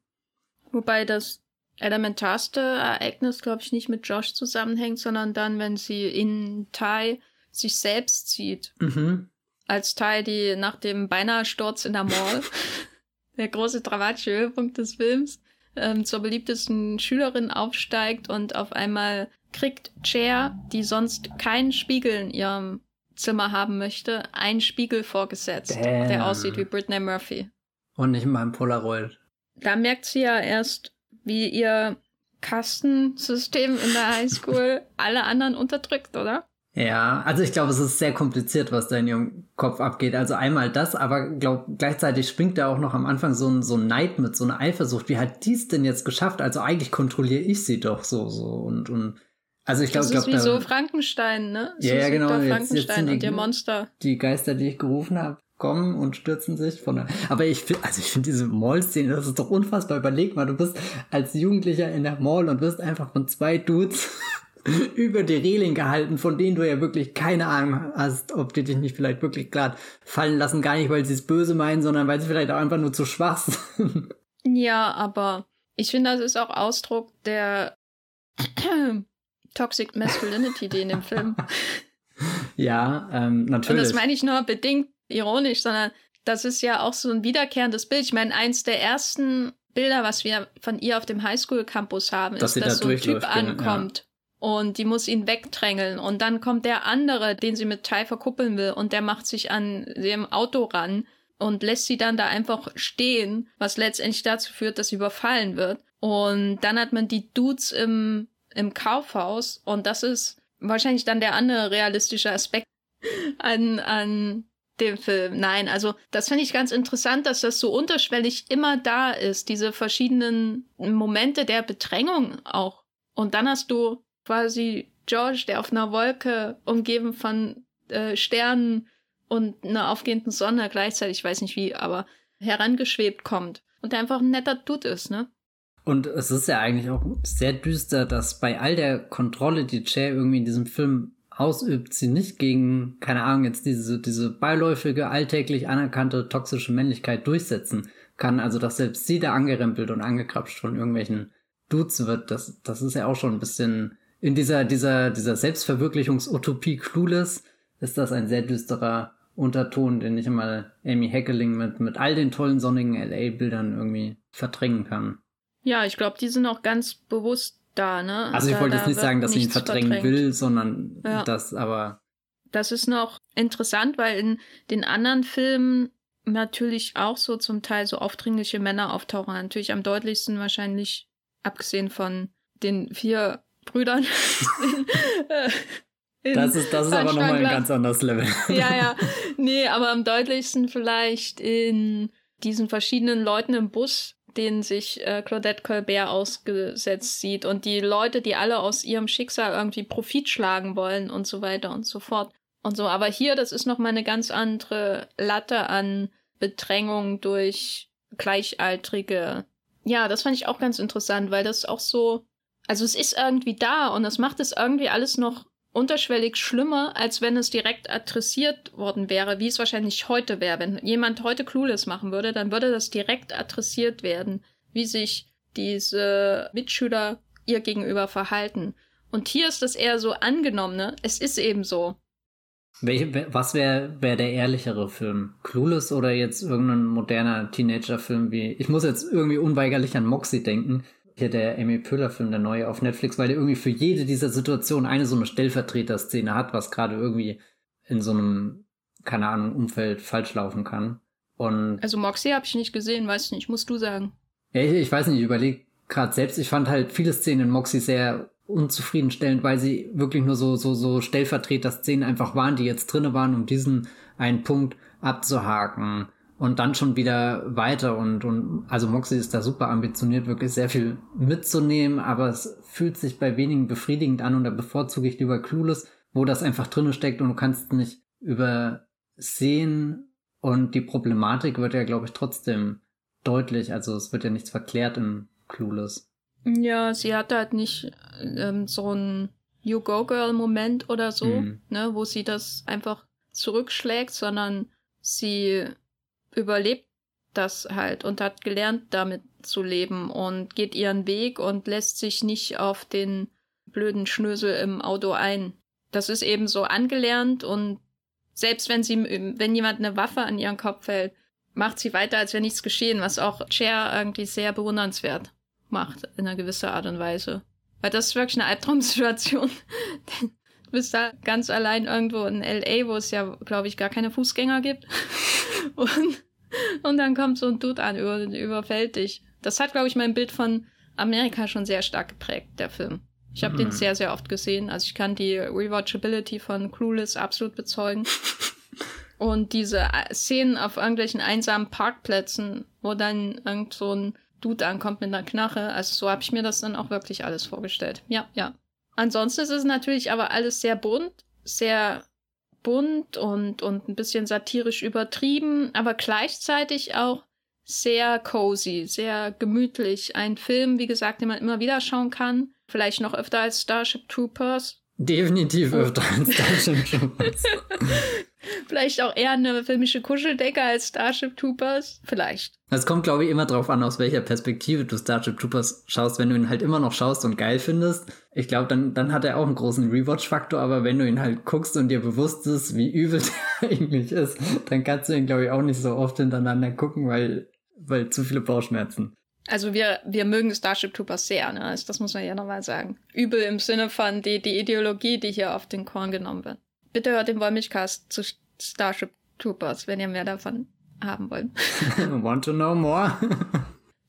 Wobei das elementarste Ereignis, glaube ich, nicht mit Josh zusammenhängt, sondern dann, wenn sie in Tai sich selbst sieht. Mhm. Als Tai, die nach dem beinahe Sturz in der Mall, der große dramatische Höhepunkt des Films, ähm, zur beliebtesten Schülerin aufsteigt und auf einmal kriegt Cher, die sonst keinen Spiegel in ihrem Zimmer haben möchte, einen Spiegel vorgesetzt, Damn. der aussieht wie Britney Murphy. Und nicht mal ein Polaroid. Da merkt sie ja erst, wie ihr Kastensystem in der Highschool alle anderen unterdrückt, oder? Ja, also ich glaube, es ist sehr kompliziert, was da in ihrem Kopf abgeht. Also einmal das, aber glaub, gleichzeitig springt da auch noch am Anfang so ein, so ein Neid mit, so eine Eifersucht. Wie hat dies denn jetzt geschafft? Also eigentlich kontrolliere ich sie doch so, so und, und also ich glaube, das ist wie da, so Frankenstein, ne? So ja, ja, genau. Frankenstein jetzt, jetzt und ihr Monster. Die Geister, die ich gerufen habe kommen und stürzen sich von der. Aber ich finde, also ich finde diese Mall-Szene, das ist doch unfassbar. Überleg mal, du bist als Jugendlicher in der Mall und wirst einfach von zwei Dudes über die Reling gehalten, von denen du ja wirklich keine Ahnung hast, ob die dich nicht vielleicht wirklich gerade fallen lassen, gar nicht, weil sie es böse meinen, sondern weil sie vielleicht auch einfach nur zu schwach sind. Ja, aber ich finde, das ist auch Ausdruck der Toxic Masculinity, die in dem Film. Ja, ähm, natürlich. Und das meine ich nur bedingt ironisch, sondern das ist ja auch so ein wiederkehrendes Bild. Ich meine, eins der ersten Bilder, was wir von ihr auf dem Highschool-Campus haben, Dass ist, dass da so ein Typ durchläuft, ankommt und die muss ihn wegdrängeln. Und dann kommt der andere, den sie mit Ty verkuppeln will, und der macht sich an dem Auto ran und lässt sie dann da einfach stehen, was letztendlich dazu führt, dass sie überfallen wird. Und dann hat man die Dudes im, im Kaufhaus und das ist wahrscheinlich dann der andere realistische Aspekt an, an dem Film. Nein, also das finde ich ganz interessant, dass das so unterschwellig immer da ist, diese verschiedenen Momente der Bedrängung auch. Und dann hast du quasi George, der auf einer Wolke umgeben von äh, Sternen und einer aufgehenden Sonne gleichzeitig, ich weiß nicht wie, aber herangeschwebt kommt und der einfach ein netter Dude ist, ne? Und es ist ja eigentlich auch sehr düster, dass bei all der Kontrolle, die Cher irgendwie in diesem Film ausübt, sie nicht gegen, keine Ahnung, jetzt diese, diese beiläufige, alltäglich anerkannte toxische Männlichkeit durchsetzen kann. Also, dass selbst sie da angerempelt und angekrapscht von irgendwelchen Dudes wird, das, das ist ja auch schon ein bisschen in dieser, dieser, dieser Selbstverwirklichungsutopie Clueless ist das ein sehr düsterer Unterton, den nicht einmal Amy Heckeling mit, mit all den tollen sonnigen LA-Bildern irgendwie verdrängen kann. Ja, ich glaube, die sind auch ganz bewusst da, ne? Also ich Da- wollte jetzt nicht sagen, dass sie ihn verdrängen verdrängt. will, sondern Ja. das aber Das ist noch interessant, weil in den anderen Filmen natürlich auch so zum Teil so aufdringliche Männer auftauchen. Natürlich am deutlichsten wahrscheinlich, abgesehen von den vier Brüdern. in, äh, in das ist, das ist aber nochmal ein ganz anderes Level. ja, ja. Nee, aber am deutlichsten vielleicht in diesen verschiedenen Leuten im Bus, denen sich äh, Claudette Colbert ausgesetzt sieht und die Leute, die alle aus ihrem Schicksal irgendwie Profit schlagen wollen und so weiter und so fort. Und so, aber hier, das ist nochmal eine ganz andere Latte an Bedrängung durch Gleichaltrige. Ja, das fand ich auch ganz interessant, weil das auch so, also es ist irgendwie da und das macht es irgendwie alles noch unterschwellig schlimmer, als wenn es direkt adressiert worden wäre, wie es wahrscheinlich heute wäre. Wenn jemand heute Clueless machen würde, dann würde das direkt adressiert werden, wie sich diese Mitschüler ihr gegenüber verhalten. Und hier ist das eher so angenommen, ne? Es ist eben so. Welche, was wäre wär der ehrlichere Film? Clueless oder jetzt irgendein moderner Teenager-Film wie. Ich muss jetzt irgendwie unweigerlich an Moxie denken. Hier der Amy Pöhler-Film, der neue auf Netflix, weil der irgendwie für jede dieser Situationen eine so eine Stellvertreter-Szene hat, was gerade irgendwie in so einem, keine Ahnung, Umfeld falsch laufen kann. Und Also Moxie habe ich nicht gesehen, weiß nicht, musst du sagen. ja, ich, ich weiß nicht, ich überlege gerade selbst, ich fand halt viele Szenen in Moxie sehr unzufriedenstellend, weil sie wirklich nur so, so, so Stellvertreter-Szenen einfach waren, die jetzt drinne waren, um diesen einen Punkt abzuhaken und dann schon wieder weiter und, und also Moxie ist da super ambitioniert, wirklich sehr viel mitzunehmen, aber es fühlt sich bei wenigen befriedigend an und da bevorzuge ich lieber Clueless, wo das einfach drinne steckt und du kannst nicht übersehen und die Problematik wird ja, glaube ich, trotzdem deutlich, also es wird ja nichts verklärt in Clueless. Ja, sie hatte halt nicht ähm, so einen You Go Girl Moment oder so, Mhm. ne, wo sie das einfach zurückschlägt, sondern sie überlebt das halt und hat gelernt, damit zu leben und geht ihren Weg und lässt sich nicht auf den blöden Schnösel im Auto ein. Das ist eben so angelernt und selbst wenn sie, wenn jemand eine Waffe an ihren Kopf hält, macht sie weiter, als wäre nichts geschehen, was auch Cher irgendwie sehr bewundernswert macht in einer gewissen Art und Weise. Weil das ist wirklich eine Albtraumsituation. du bist da ganz allein irgendwo in L.A., wo es ja, glaube ich, gar keine Fußgänger gibt. Und, und dann kommt so ein Dude an, über, überfällt dich. Das hat, glaube ich, mein Bild von Amerika schon sehr stark geprägt, der Film. Ich habe den Mhm. sehr, sehr oft gesehen. Also ich kann die Rewatchability von Clueless absolut bezeugen. Und diese äh, Szenen auf irgendwelchen einsamen Parkplätzen, wo dann irgend so ein Dude ankommt mit einer Knarre, also so habe ich mir das dann auch wirklich alles vorgestellt. Ja, ja. Ansonsten ist es natürlich aber alles sehr bunt, sehr bunt und, und ein bisschen satirisch übertrieben, aber gleichzeitig auch sehr cozy, sehr gemütlich. Ein Film, wie gesagt, den man immer wieder schauen kann. Vielleicht noch öfter als Starship Troopers. Definitiv öfter als Starship Troopers. Vielleicht auch eher eine filmische Kuscheldecke als Starship Troopers. Vielleicht. Es kommt, glaube ich, immer drauf an, aus welcher Perspektive du Starship Troopers schaust. Wenn du ihn halt immer noch schaust und geil findest, ich glaube, dann, dann hat er auch einen großen Rewatch-Faktor. Aber wenn du ihn halt guckst und dir bewusst ist, wie übel der eigentlich ist, dann kannst du ihn, glaube ich, auch nicht so oft hintereinander gucken, weil, weil zu viele Bauchschmerzen. Also wir, wir mögen Starship Troopers sehr, ne? Also das muss man ja nochmal sagen. Übel im Sinne von die, die Ideologie, die hier auf den Korn genommen wird. Bitte hört den Wollmilchcast zu Starship Troopers, wenn ihr mehr davon haben wollt. Want to know more?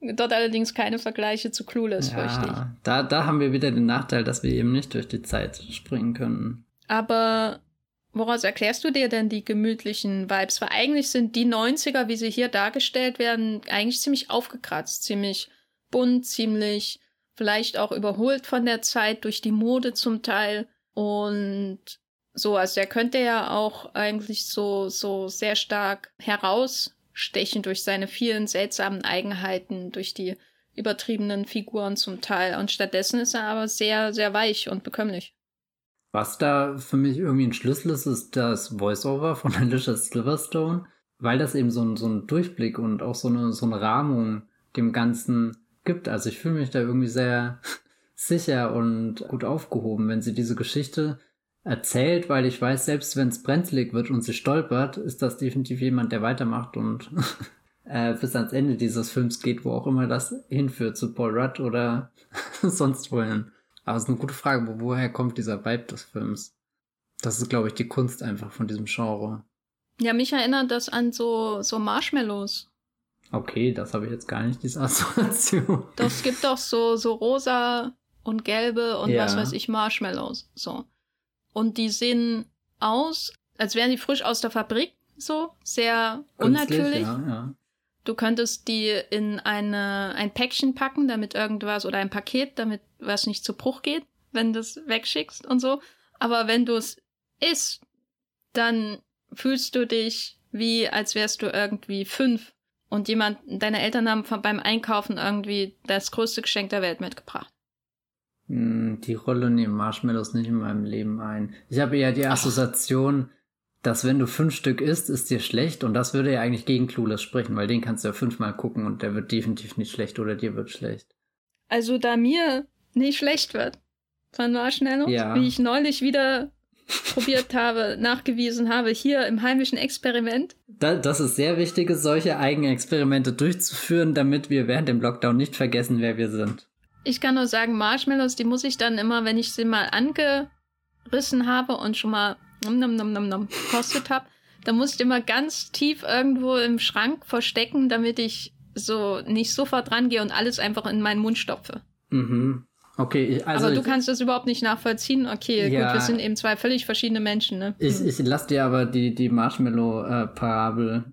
Dort allerdings keine Vergleiche zu Clueless, ja, fürchte ich. Da, da haben wir wieder den Nachteil, dass wir eben nicht durch die Zeit springen können. Aber Woraus erklärst du dir denn die gemütlichen Vibes? Weil eigentlich sind die 90er, wie sie hier dargestellt werden, eigentlich ziemlich aufgekratzt, ziemlich bunt, ziemlich vielleicht auch überholt von der Zeit durch die Mode zum Teil. Und so, also er könnte ja auch eigentlich so, so sehr stark herausstechen durch seine vielen seltsamen Eigenheiten, durch die übertriebenen Figuren zum Teil. Und stattdessen ist er aber sehr, sehr weich und bekömmlich. Was da für mich irgendwie ein Schlüssel ist, ist das Voiceover von Alicia Silverstone, weil das eben so ein, so ein Durchblick und auch so eine, so eine Rahmung dem Ganzen gibt. Also ich fühle mich da irgendwie sehr sicher und gut aufgehoben, wenn sie diese Geschichte erzählt, weil ich weiß, selbst wenn es brenzlig wird und sie stolpert, ist das definitiv jemand, der weitermacht und äh, bis ans Ende dieses Films geht, wo auch immer das hinführt, zu Paul Rudd oder sonst wohin. Aber es ist eine gute Frage, wo, woher kommt dieser Vibe des Films? Das ist, glaube ich, die Kunst einfach von diesem Genre. Ja, mich erinnert das an so, so Marshmallows. Okay, das habe ich jetzt gar nicht, diese Assoziation. Das gibt doch so, so rosa und gelbe und ja. was weiß ich, Marshmallows. So. Und die sehen aus, als wären die frisch aus der Fabrik, so. Sehr Künstlich, unnatürlich. Ja, ja. Du könntest die in eine, ein Päckchen packen, damit irgendwas, oder ein Paket, damit was nicht zu Bruch geht, wenn du es wegschickst und so. Aber wenn du es isst, dann fühlst du dich wie, als wärst du irgendwie fünf und jemand, deine Eltern haben beim Einkaufen irgendwie das größte Geschenk der Welt mitgebracht. Hm, die Rolle nehmen Marshmallows nicht in meinem Leben ein. Ich habe eher die Assoziation, dass wenn du fünf Stück isst, ist dir schlecht und das würde ja eigentlich gegen Clueless sprechen, weil den kannst du ja fünfmal gucken und der wird definitiv nicht schlecht oder dir wird schlecht. Also da mir nicht schlecht wird von Marshmallows, ja. wie ich neulich wieder probiert habe, nachgewiesen habe, hier im heimischen Experiment. Da, das ist sehr wichtig, solche Eigenexperimente durchzuführen, damit wir während dem Lockdown nicht vergessen, wer wir sind. Ich kann nur sagen, Marshmallows, die muss ich dann immer, wenn ich sie mal angerissen habe und schon mal nom, nom, nom, nom, nom, gekostet habe, da muss ich immer ganz tief irgendwo im Schrank verstecken, damit ich so nicht sofort rangehe und alles einfach in meinen Mund stopfe. Mhm. Okay, also. Aber du kannst das überhaupt nicht nachvollziehen. Okay, ja, gut, wir sind eben zwei völlig verschiedene Menschen, ne? Ich, ich lass dir aber die, die Marshmallow-Parabel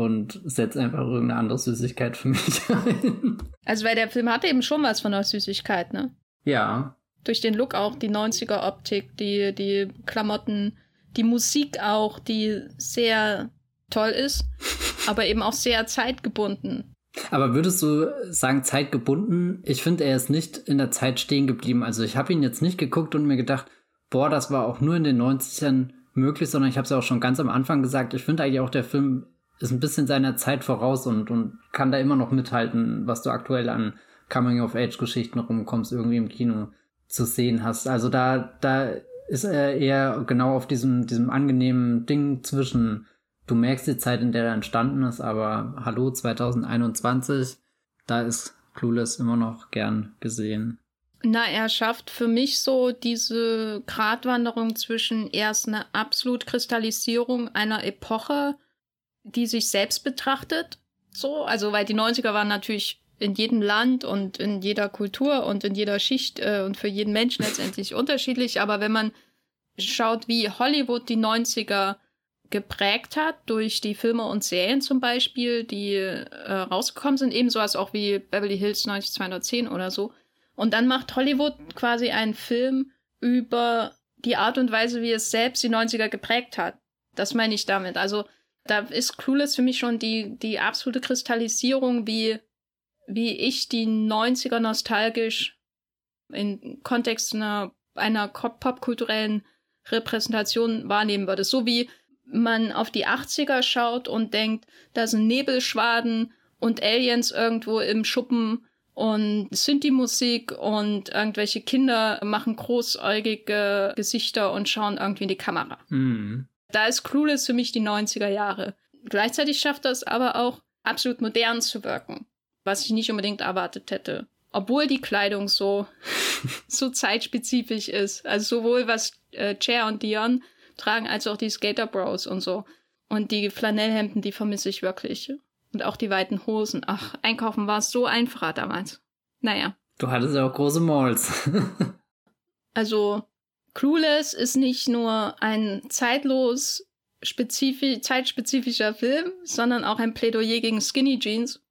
und setz einfach irgendeine andere Süßigkeit für mich ein. Also, weil der Film hatte eben schon was von einer Süßigkeit, ne? Ja. Durch den Look auch, die 90er-Optik, die, die Klamotten, die Musik auch, die sehr toll ist, aber eben auch sehr zeitgebunden. Aber würdest du sagen, zeitgebunden? Ich finde, er ist nicht in der Zeit stehen geblieben. Also ich habe ihn jetzt nicht geguckt und mir gedacht, boah, das war auch nur in den 90ern möglich, sondern ich habe es ja auch schon ganz am Anfang gesagt, ich finde eigentlich auch, der Film ist ein bisschen seiner Zeit voraus und, und kann da immer noch mithalten, was du aktuell an Coming-of-Age-Geschichten rumkommst, irgendwie im Kino zu sehen hast. Also da, da ist er eher genau auf diesem, diesem angenehmen Ding zwischen, du merkst die Zeit, in der er entstanden ist, aber hallo 2021, da ist Clueless immer noch gern gesehen. Na, er schafft für mich so diese Gratwanderung zwischen erst eine absolut Kristallisierung einer Epoche, die sich selbst betrachtet, so, also weil die 90er waren natürlich in jedem Land und in jeder Kultur und in jeder Schicht äh, und für jeden Menschen letztendlich unterschiedlich. Aber wenn man schaut, wie Hollywood die 90er geprägt hat, durch die Filme und Serien zum Beispiel, die äh, rausgekommen sind, ebenso als auch wie Beverly Hills 90210 oder so. Und dann macht Hollywood quasi einen Film über die Art und Weise, wie es selbst die 90er geprägt hat. Das meine ich damit. Also da ist Clueless für mich schon die, die absolute Kristallisierung, wie wie ich die 90er nostalgisch im Kontext einer, einer popkulturellen Repräsentation wahrnehmen würde. So wie man auf die 80er schaut und denkt, da sind Nebelschwaden und Aliens irgendwo im Schuppen und Synthi-Musik und irgendwelche Kinder machen großäugige Gesichter und schauen irgendwie in die Kamera. Mhm. Da ist Clueless für mich die 90er Jahre. Gleichzeitig schafft das aber auch absolut modern zu wirken, was ich nicht unbedingt erwartet hätte. Obwohl die Kleidung so, so zeitspezifisch ist. Also sowohl was äh, Cher und Dion tragen, als auch die Skater Bros und so. Und die Flanellhemden, die vermisse ich wirklich. Und auch die weiten Hosen. Ach, einkaufen war es so einfacher damals. Naja. Du hattest ja auch große Malls. also, Clueless ist nicht nur ein zeitlos spezifisch, zeitspezifischer Film, sondern auch ein Plädoyer gegen Skinny Jeans.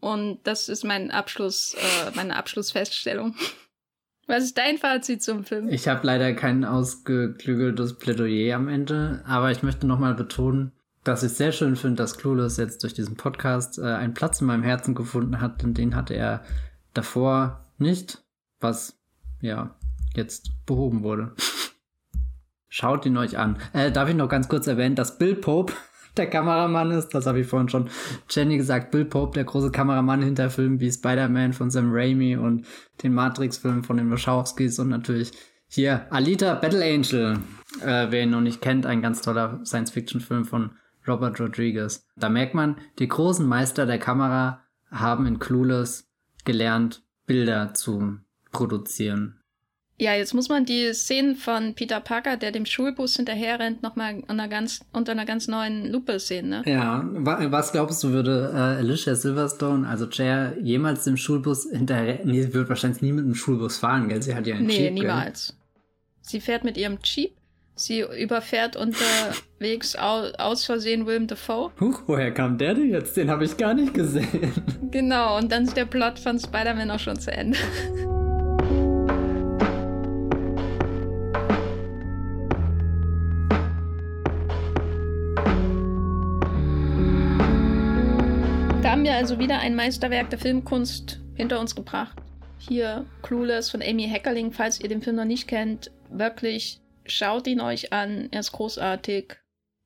Und das ist mein Abschluss, äh, meine Abschlussfeststellung. Was ist dein Fazit zum Film? Ich habe leider kein ausgeklügeltes Plädoyer am Ende, aber ich möchte nochmal betonen, dass ich sehr schön finde, dass Clueless jetzt durch diesen Podcast äh, einen Platz in meinem Herzen gefunden hat, denn den hatte er davor nicht, was ja jetzt behoben wurde. Schaut ihn euch an. Äh, darf ich noch ganz kurz erwähnen, dass Bill Pope der Kameramann ist. Das habe ich vorhin schon Jenny gesagt. Bill Pope, der große Kameramann hinter Filmen wie Spider-Man von Sam Raimi und den Matrix-Filmen von den Wachowskis und natürlich hier Alita Battle Angel. Äh, wer ihn noch nicht kennt, ein ganz toller Science-Fiction-Film von Robert Rodriguez. Da merkt man, die großen Meister der Kamera haben in Clueless gelernt, Bilder zu produzieren. Ja, jetzt muss man die Szenen von Peter Parker, der dem Schulbus hinterherrennt, nochmal unter, ganz, unter einer ganz neuen Lupe sehen, ne? Ja, was glaubst du, würde äh, Alicia Silverstone, also Cher, jemals dem Schulbus hinterher... Nee, sie wird wahrscheinlich nie mit dem Schulbus fahren, gell? Sie hat ja einen nee, Jeep, Nee, niemals. Gell? Sie fährt mit ihrem Jeep, sie überfährt unterwegs aus, aus Versehen Willem Dafoe. Huch, woher kam der denn jetzt? Den habe ich gar nicht gesehen. Genau, und dann ist der Plot von Spider-Man auch schon zu Ende. Wir also wieder ein Meisterwerk der Filmkunst hinter uns gebracht. Hier Clueless von Amy Heckerling, falls ihr den Film noch nicht kennt, wirklich schaut ihn euch an, er ist großartig.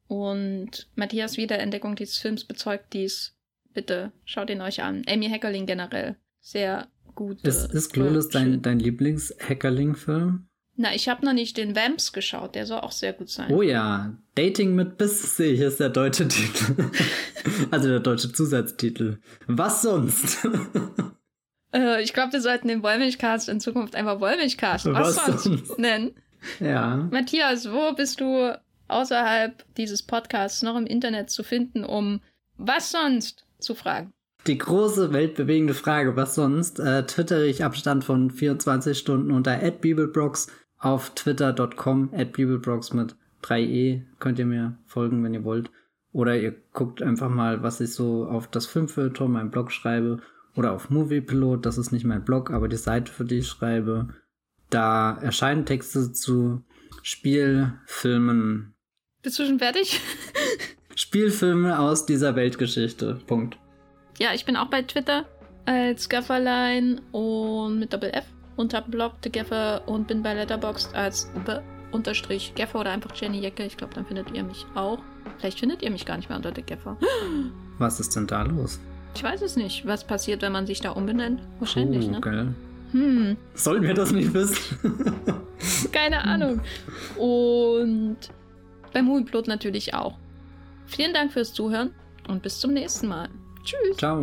Und Matthias Wiederentdeckung dieses Films bezeugt dies. Bitte schaut ihn euch an. Amy Heckerling generell, sehr gut. Ist, ist Clueless dein, dein Lieblings-Heckerling-Film? Na, ich habe noch nicht den Vamps geschaut, der soll auch sehr gut sein. Oh ja, Dating mit Biss, sehe ich, ist der deutsche Titel. also der deutsche Zusatztitel. Was sonst? äh, ich glaube, wir sollten den Wollmilchcast in Zukunft einfach Wollmilchcast, was, was sonst, sonst nennen. Ja. Matthias, wo bist du außerhalb dieses Podcasts noch im Internet zu finden, um was sonst zu fragen? Die große weltbewegende Frage, was sonst, äh, twittere ich Abstand von 24 Stunden unter @bibelbrox auf twitter.com @bibelbrox mit 3e könnt ihr mir folgen, wenn ihr wollt. Oder ihr guckt einfach mal, was ich so auf das Filmfilter, mein Blog schreibe. Oder auf Moviepilot, das ist nicht mein Blog, aber die Seite, für die ich schreibe. Da erscheinen Texte zu Spielfilmen. Bist du schon fertig? Spielfilme aus dieser Weltgeschichte. Punkt. Ja, ich bin auch bei Twitter als Gafferlein und mit Doppel F unter Blog The Gaffer und bin bei Letterboxd als B unterstrich Gaffer oder einfach Jenny Jecke. Ich glaube, dann findet ihr mich auch. Vielleicht findet ihr mich gar nicht mehr unter The Gaffer. Was ist denn da los? Ich weiß es nicht. Was passiert, wenn man sich da umbenennt? Wahrscheinlich, oh, ne? Geil. Hm. Sollten wir das nicht wissen? Keine Ahnung. Und beim Movieplot natürlich auch. Vielen Dank fürs Zuhören und bis zum nächsten Mal. Tschüss. Ciao.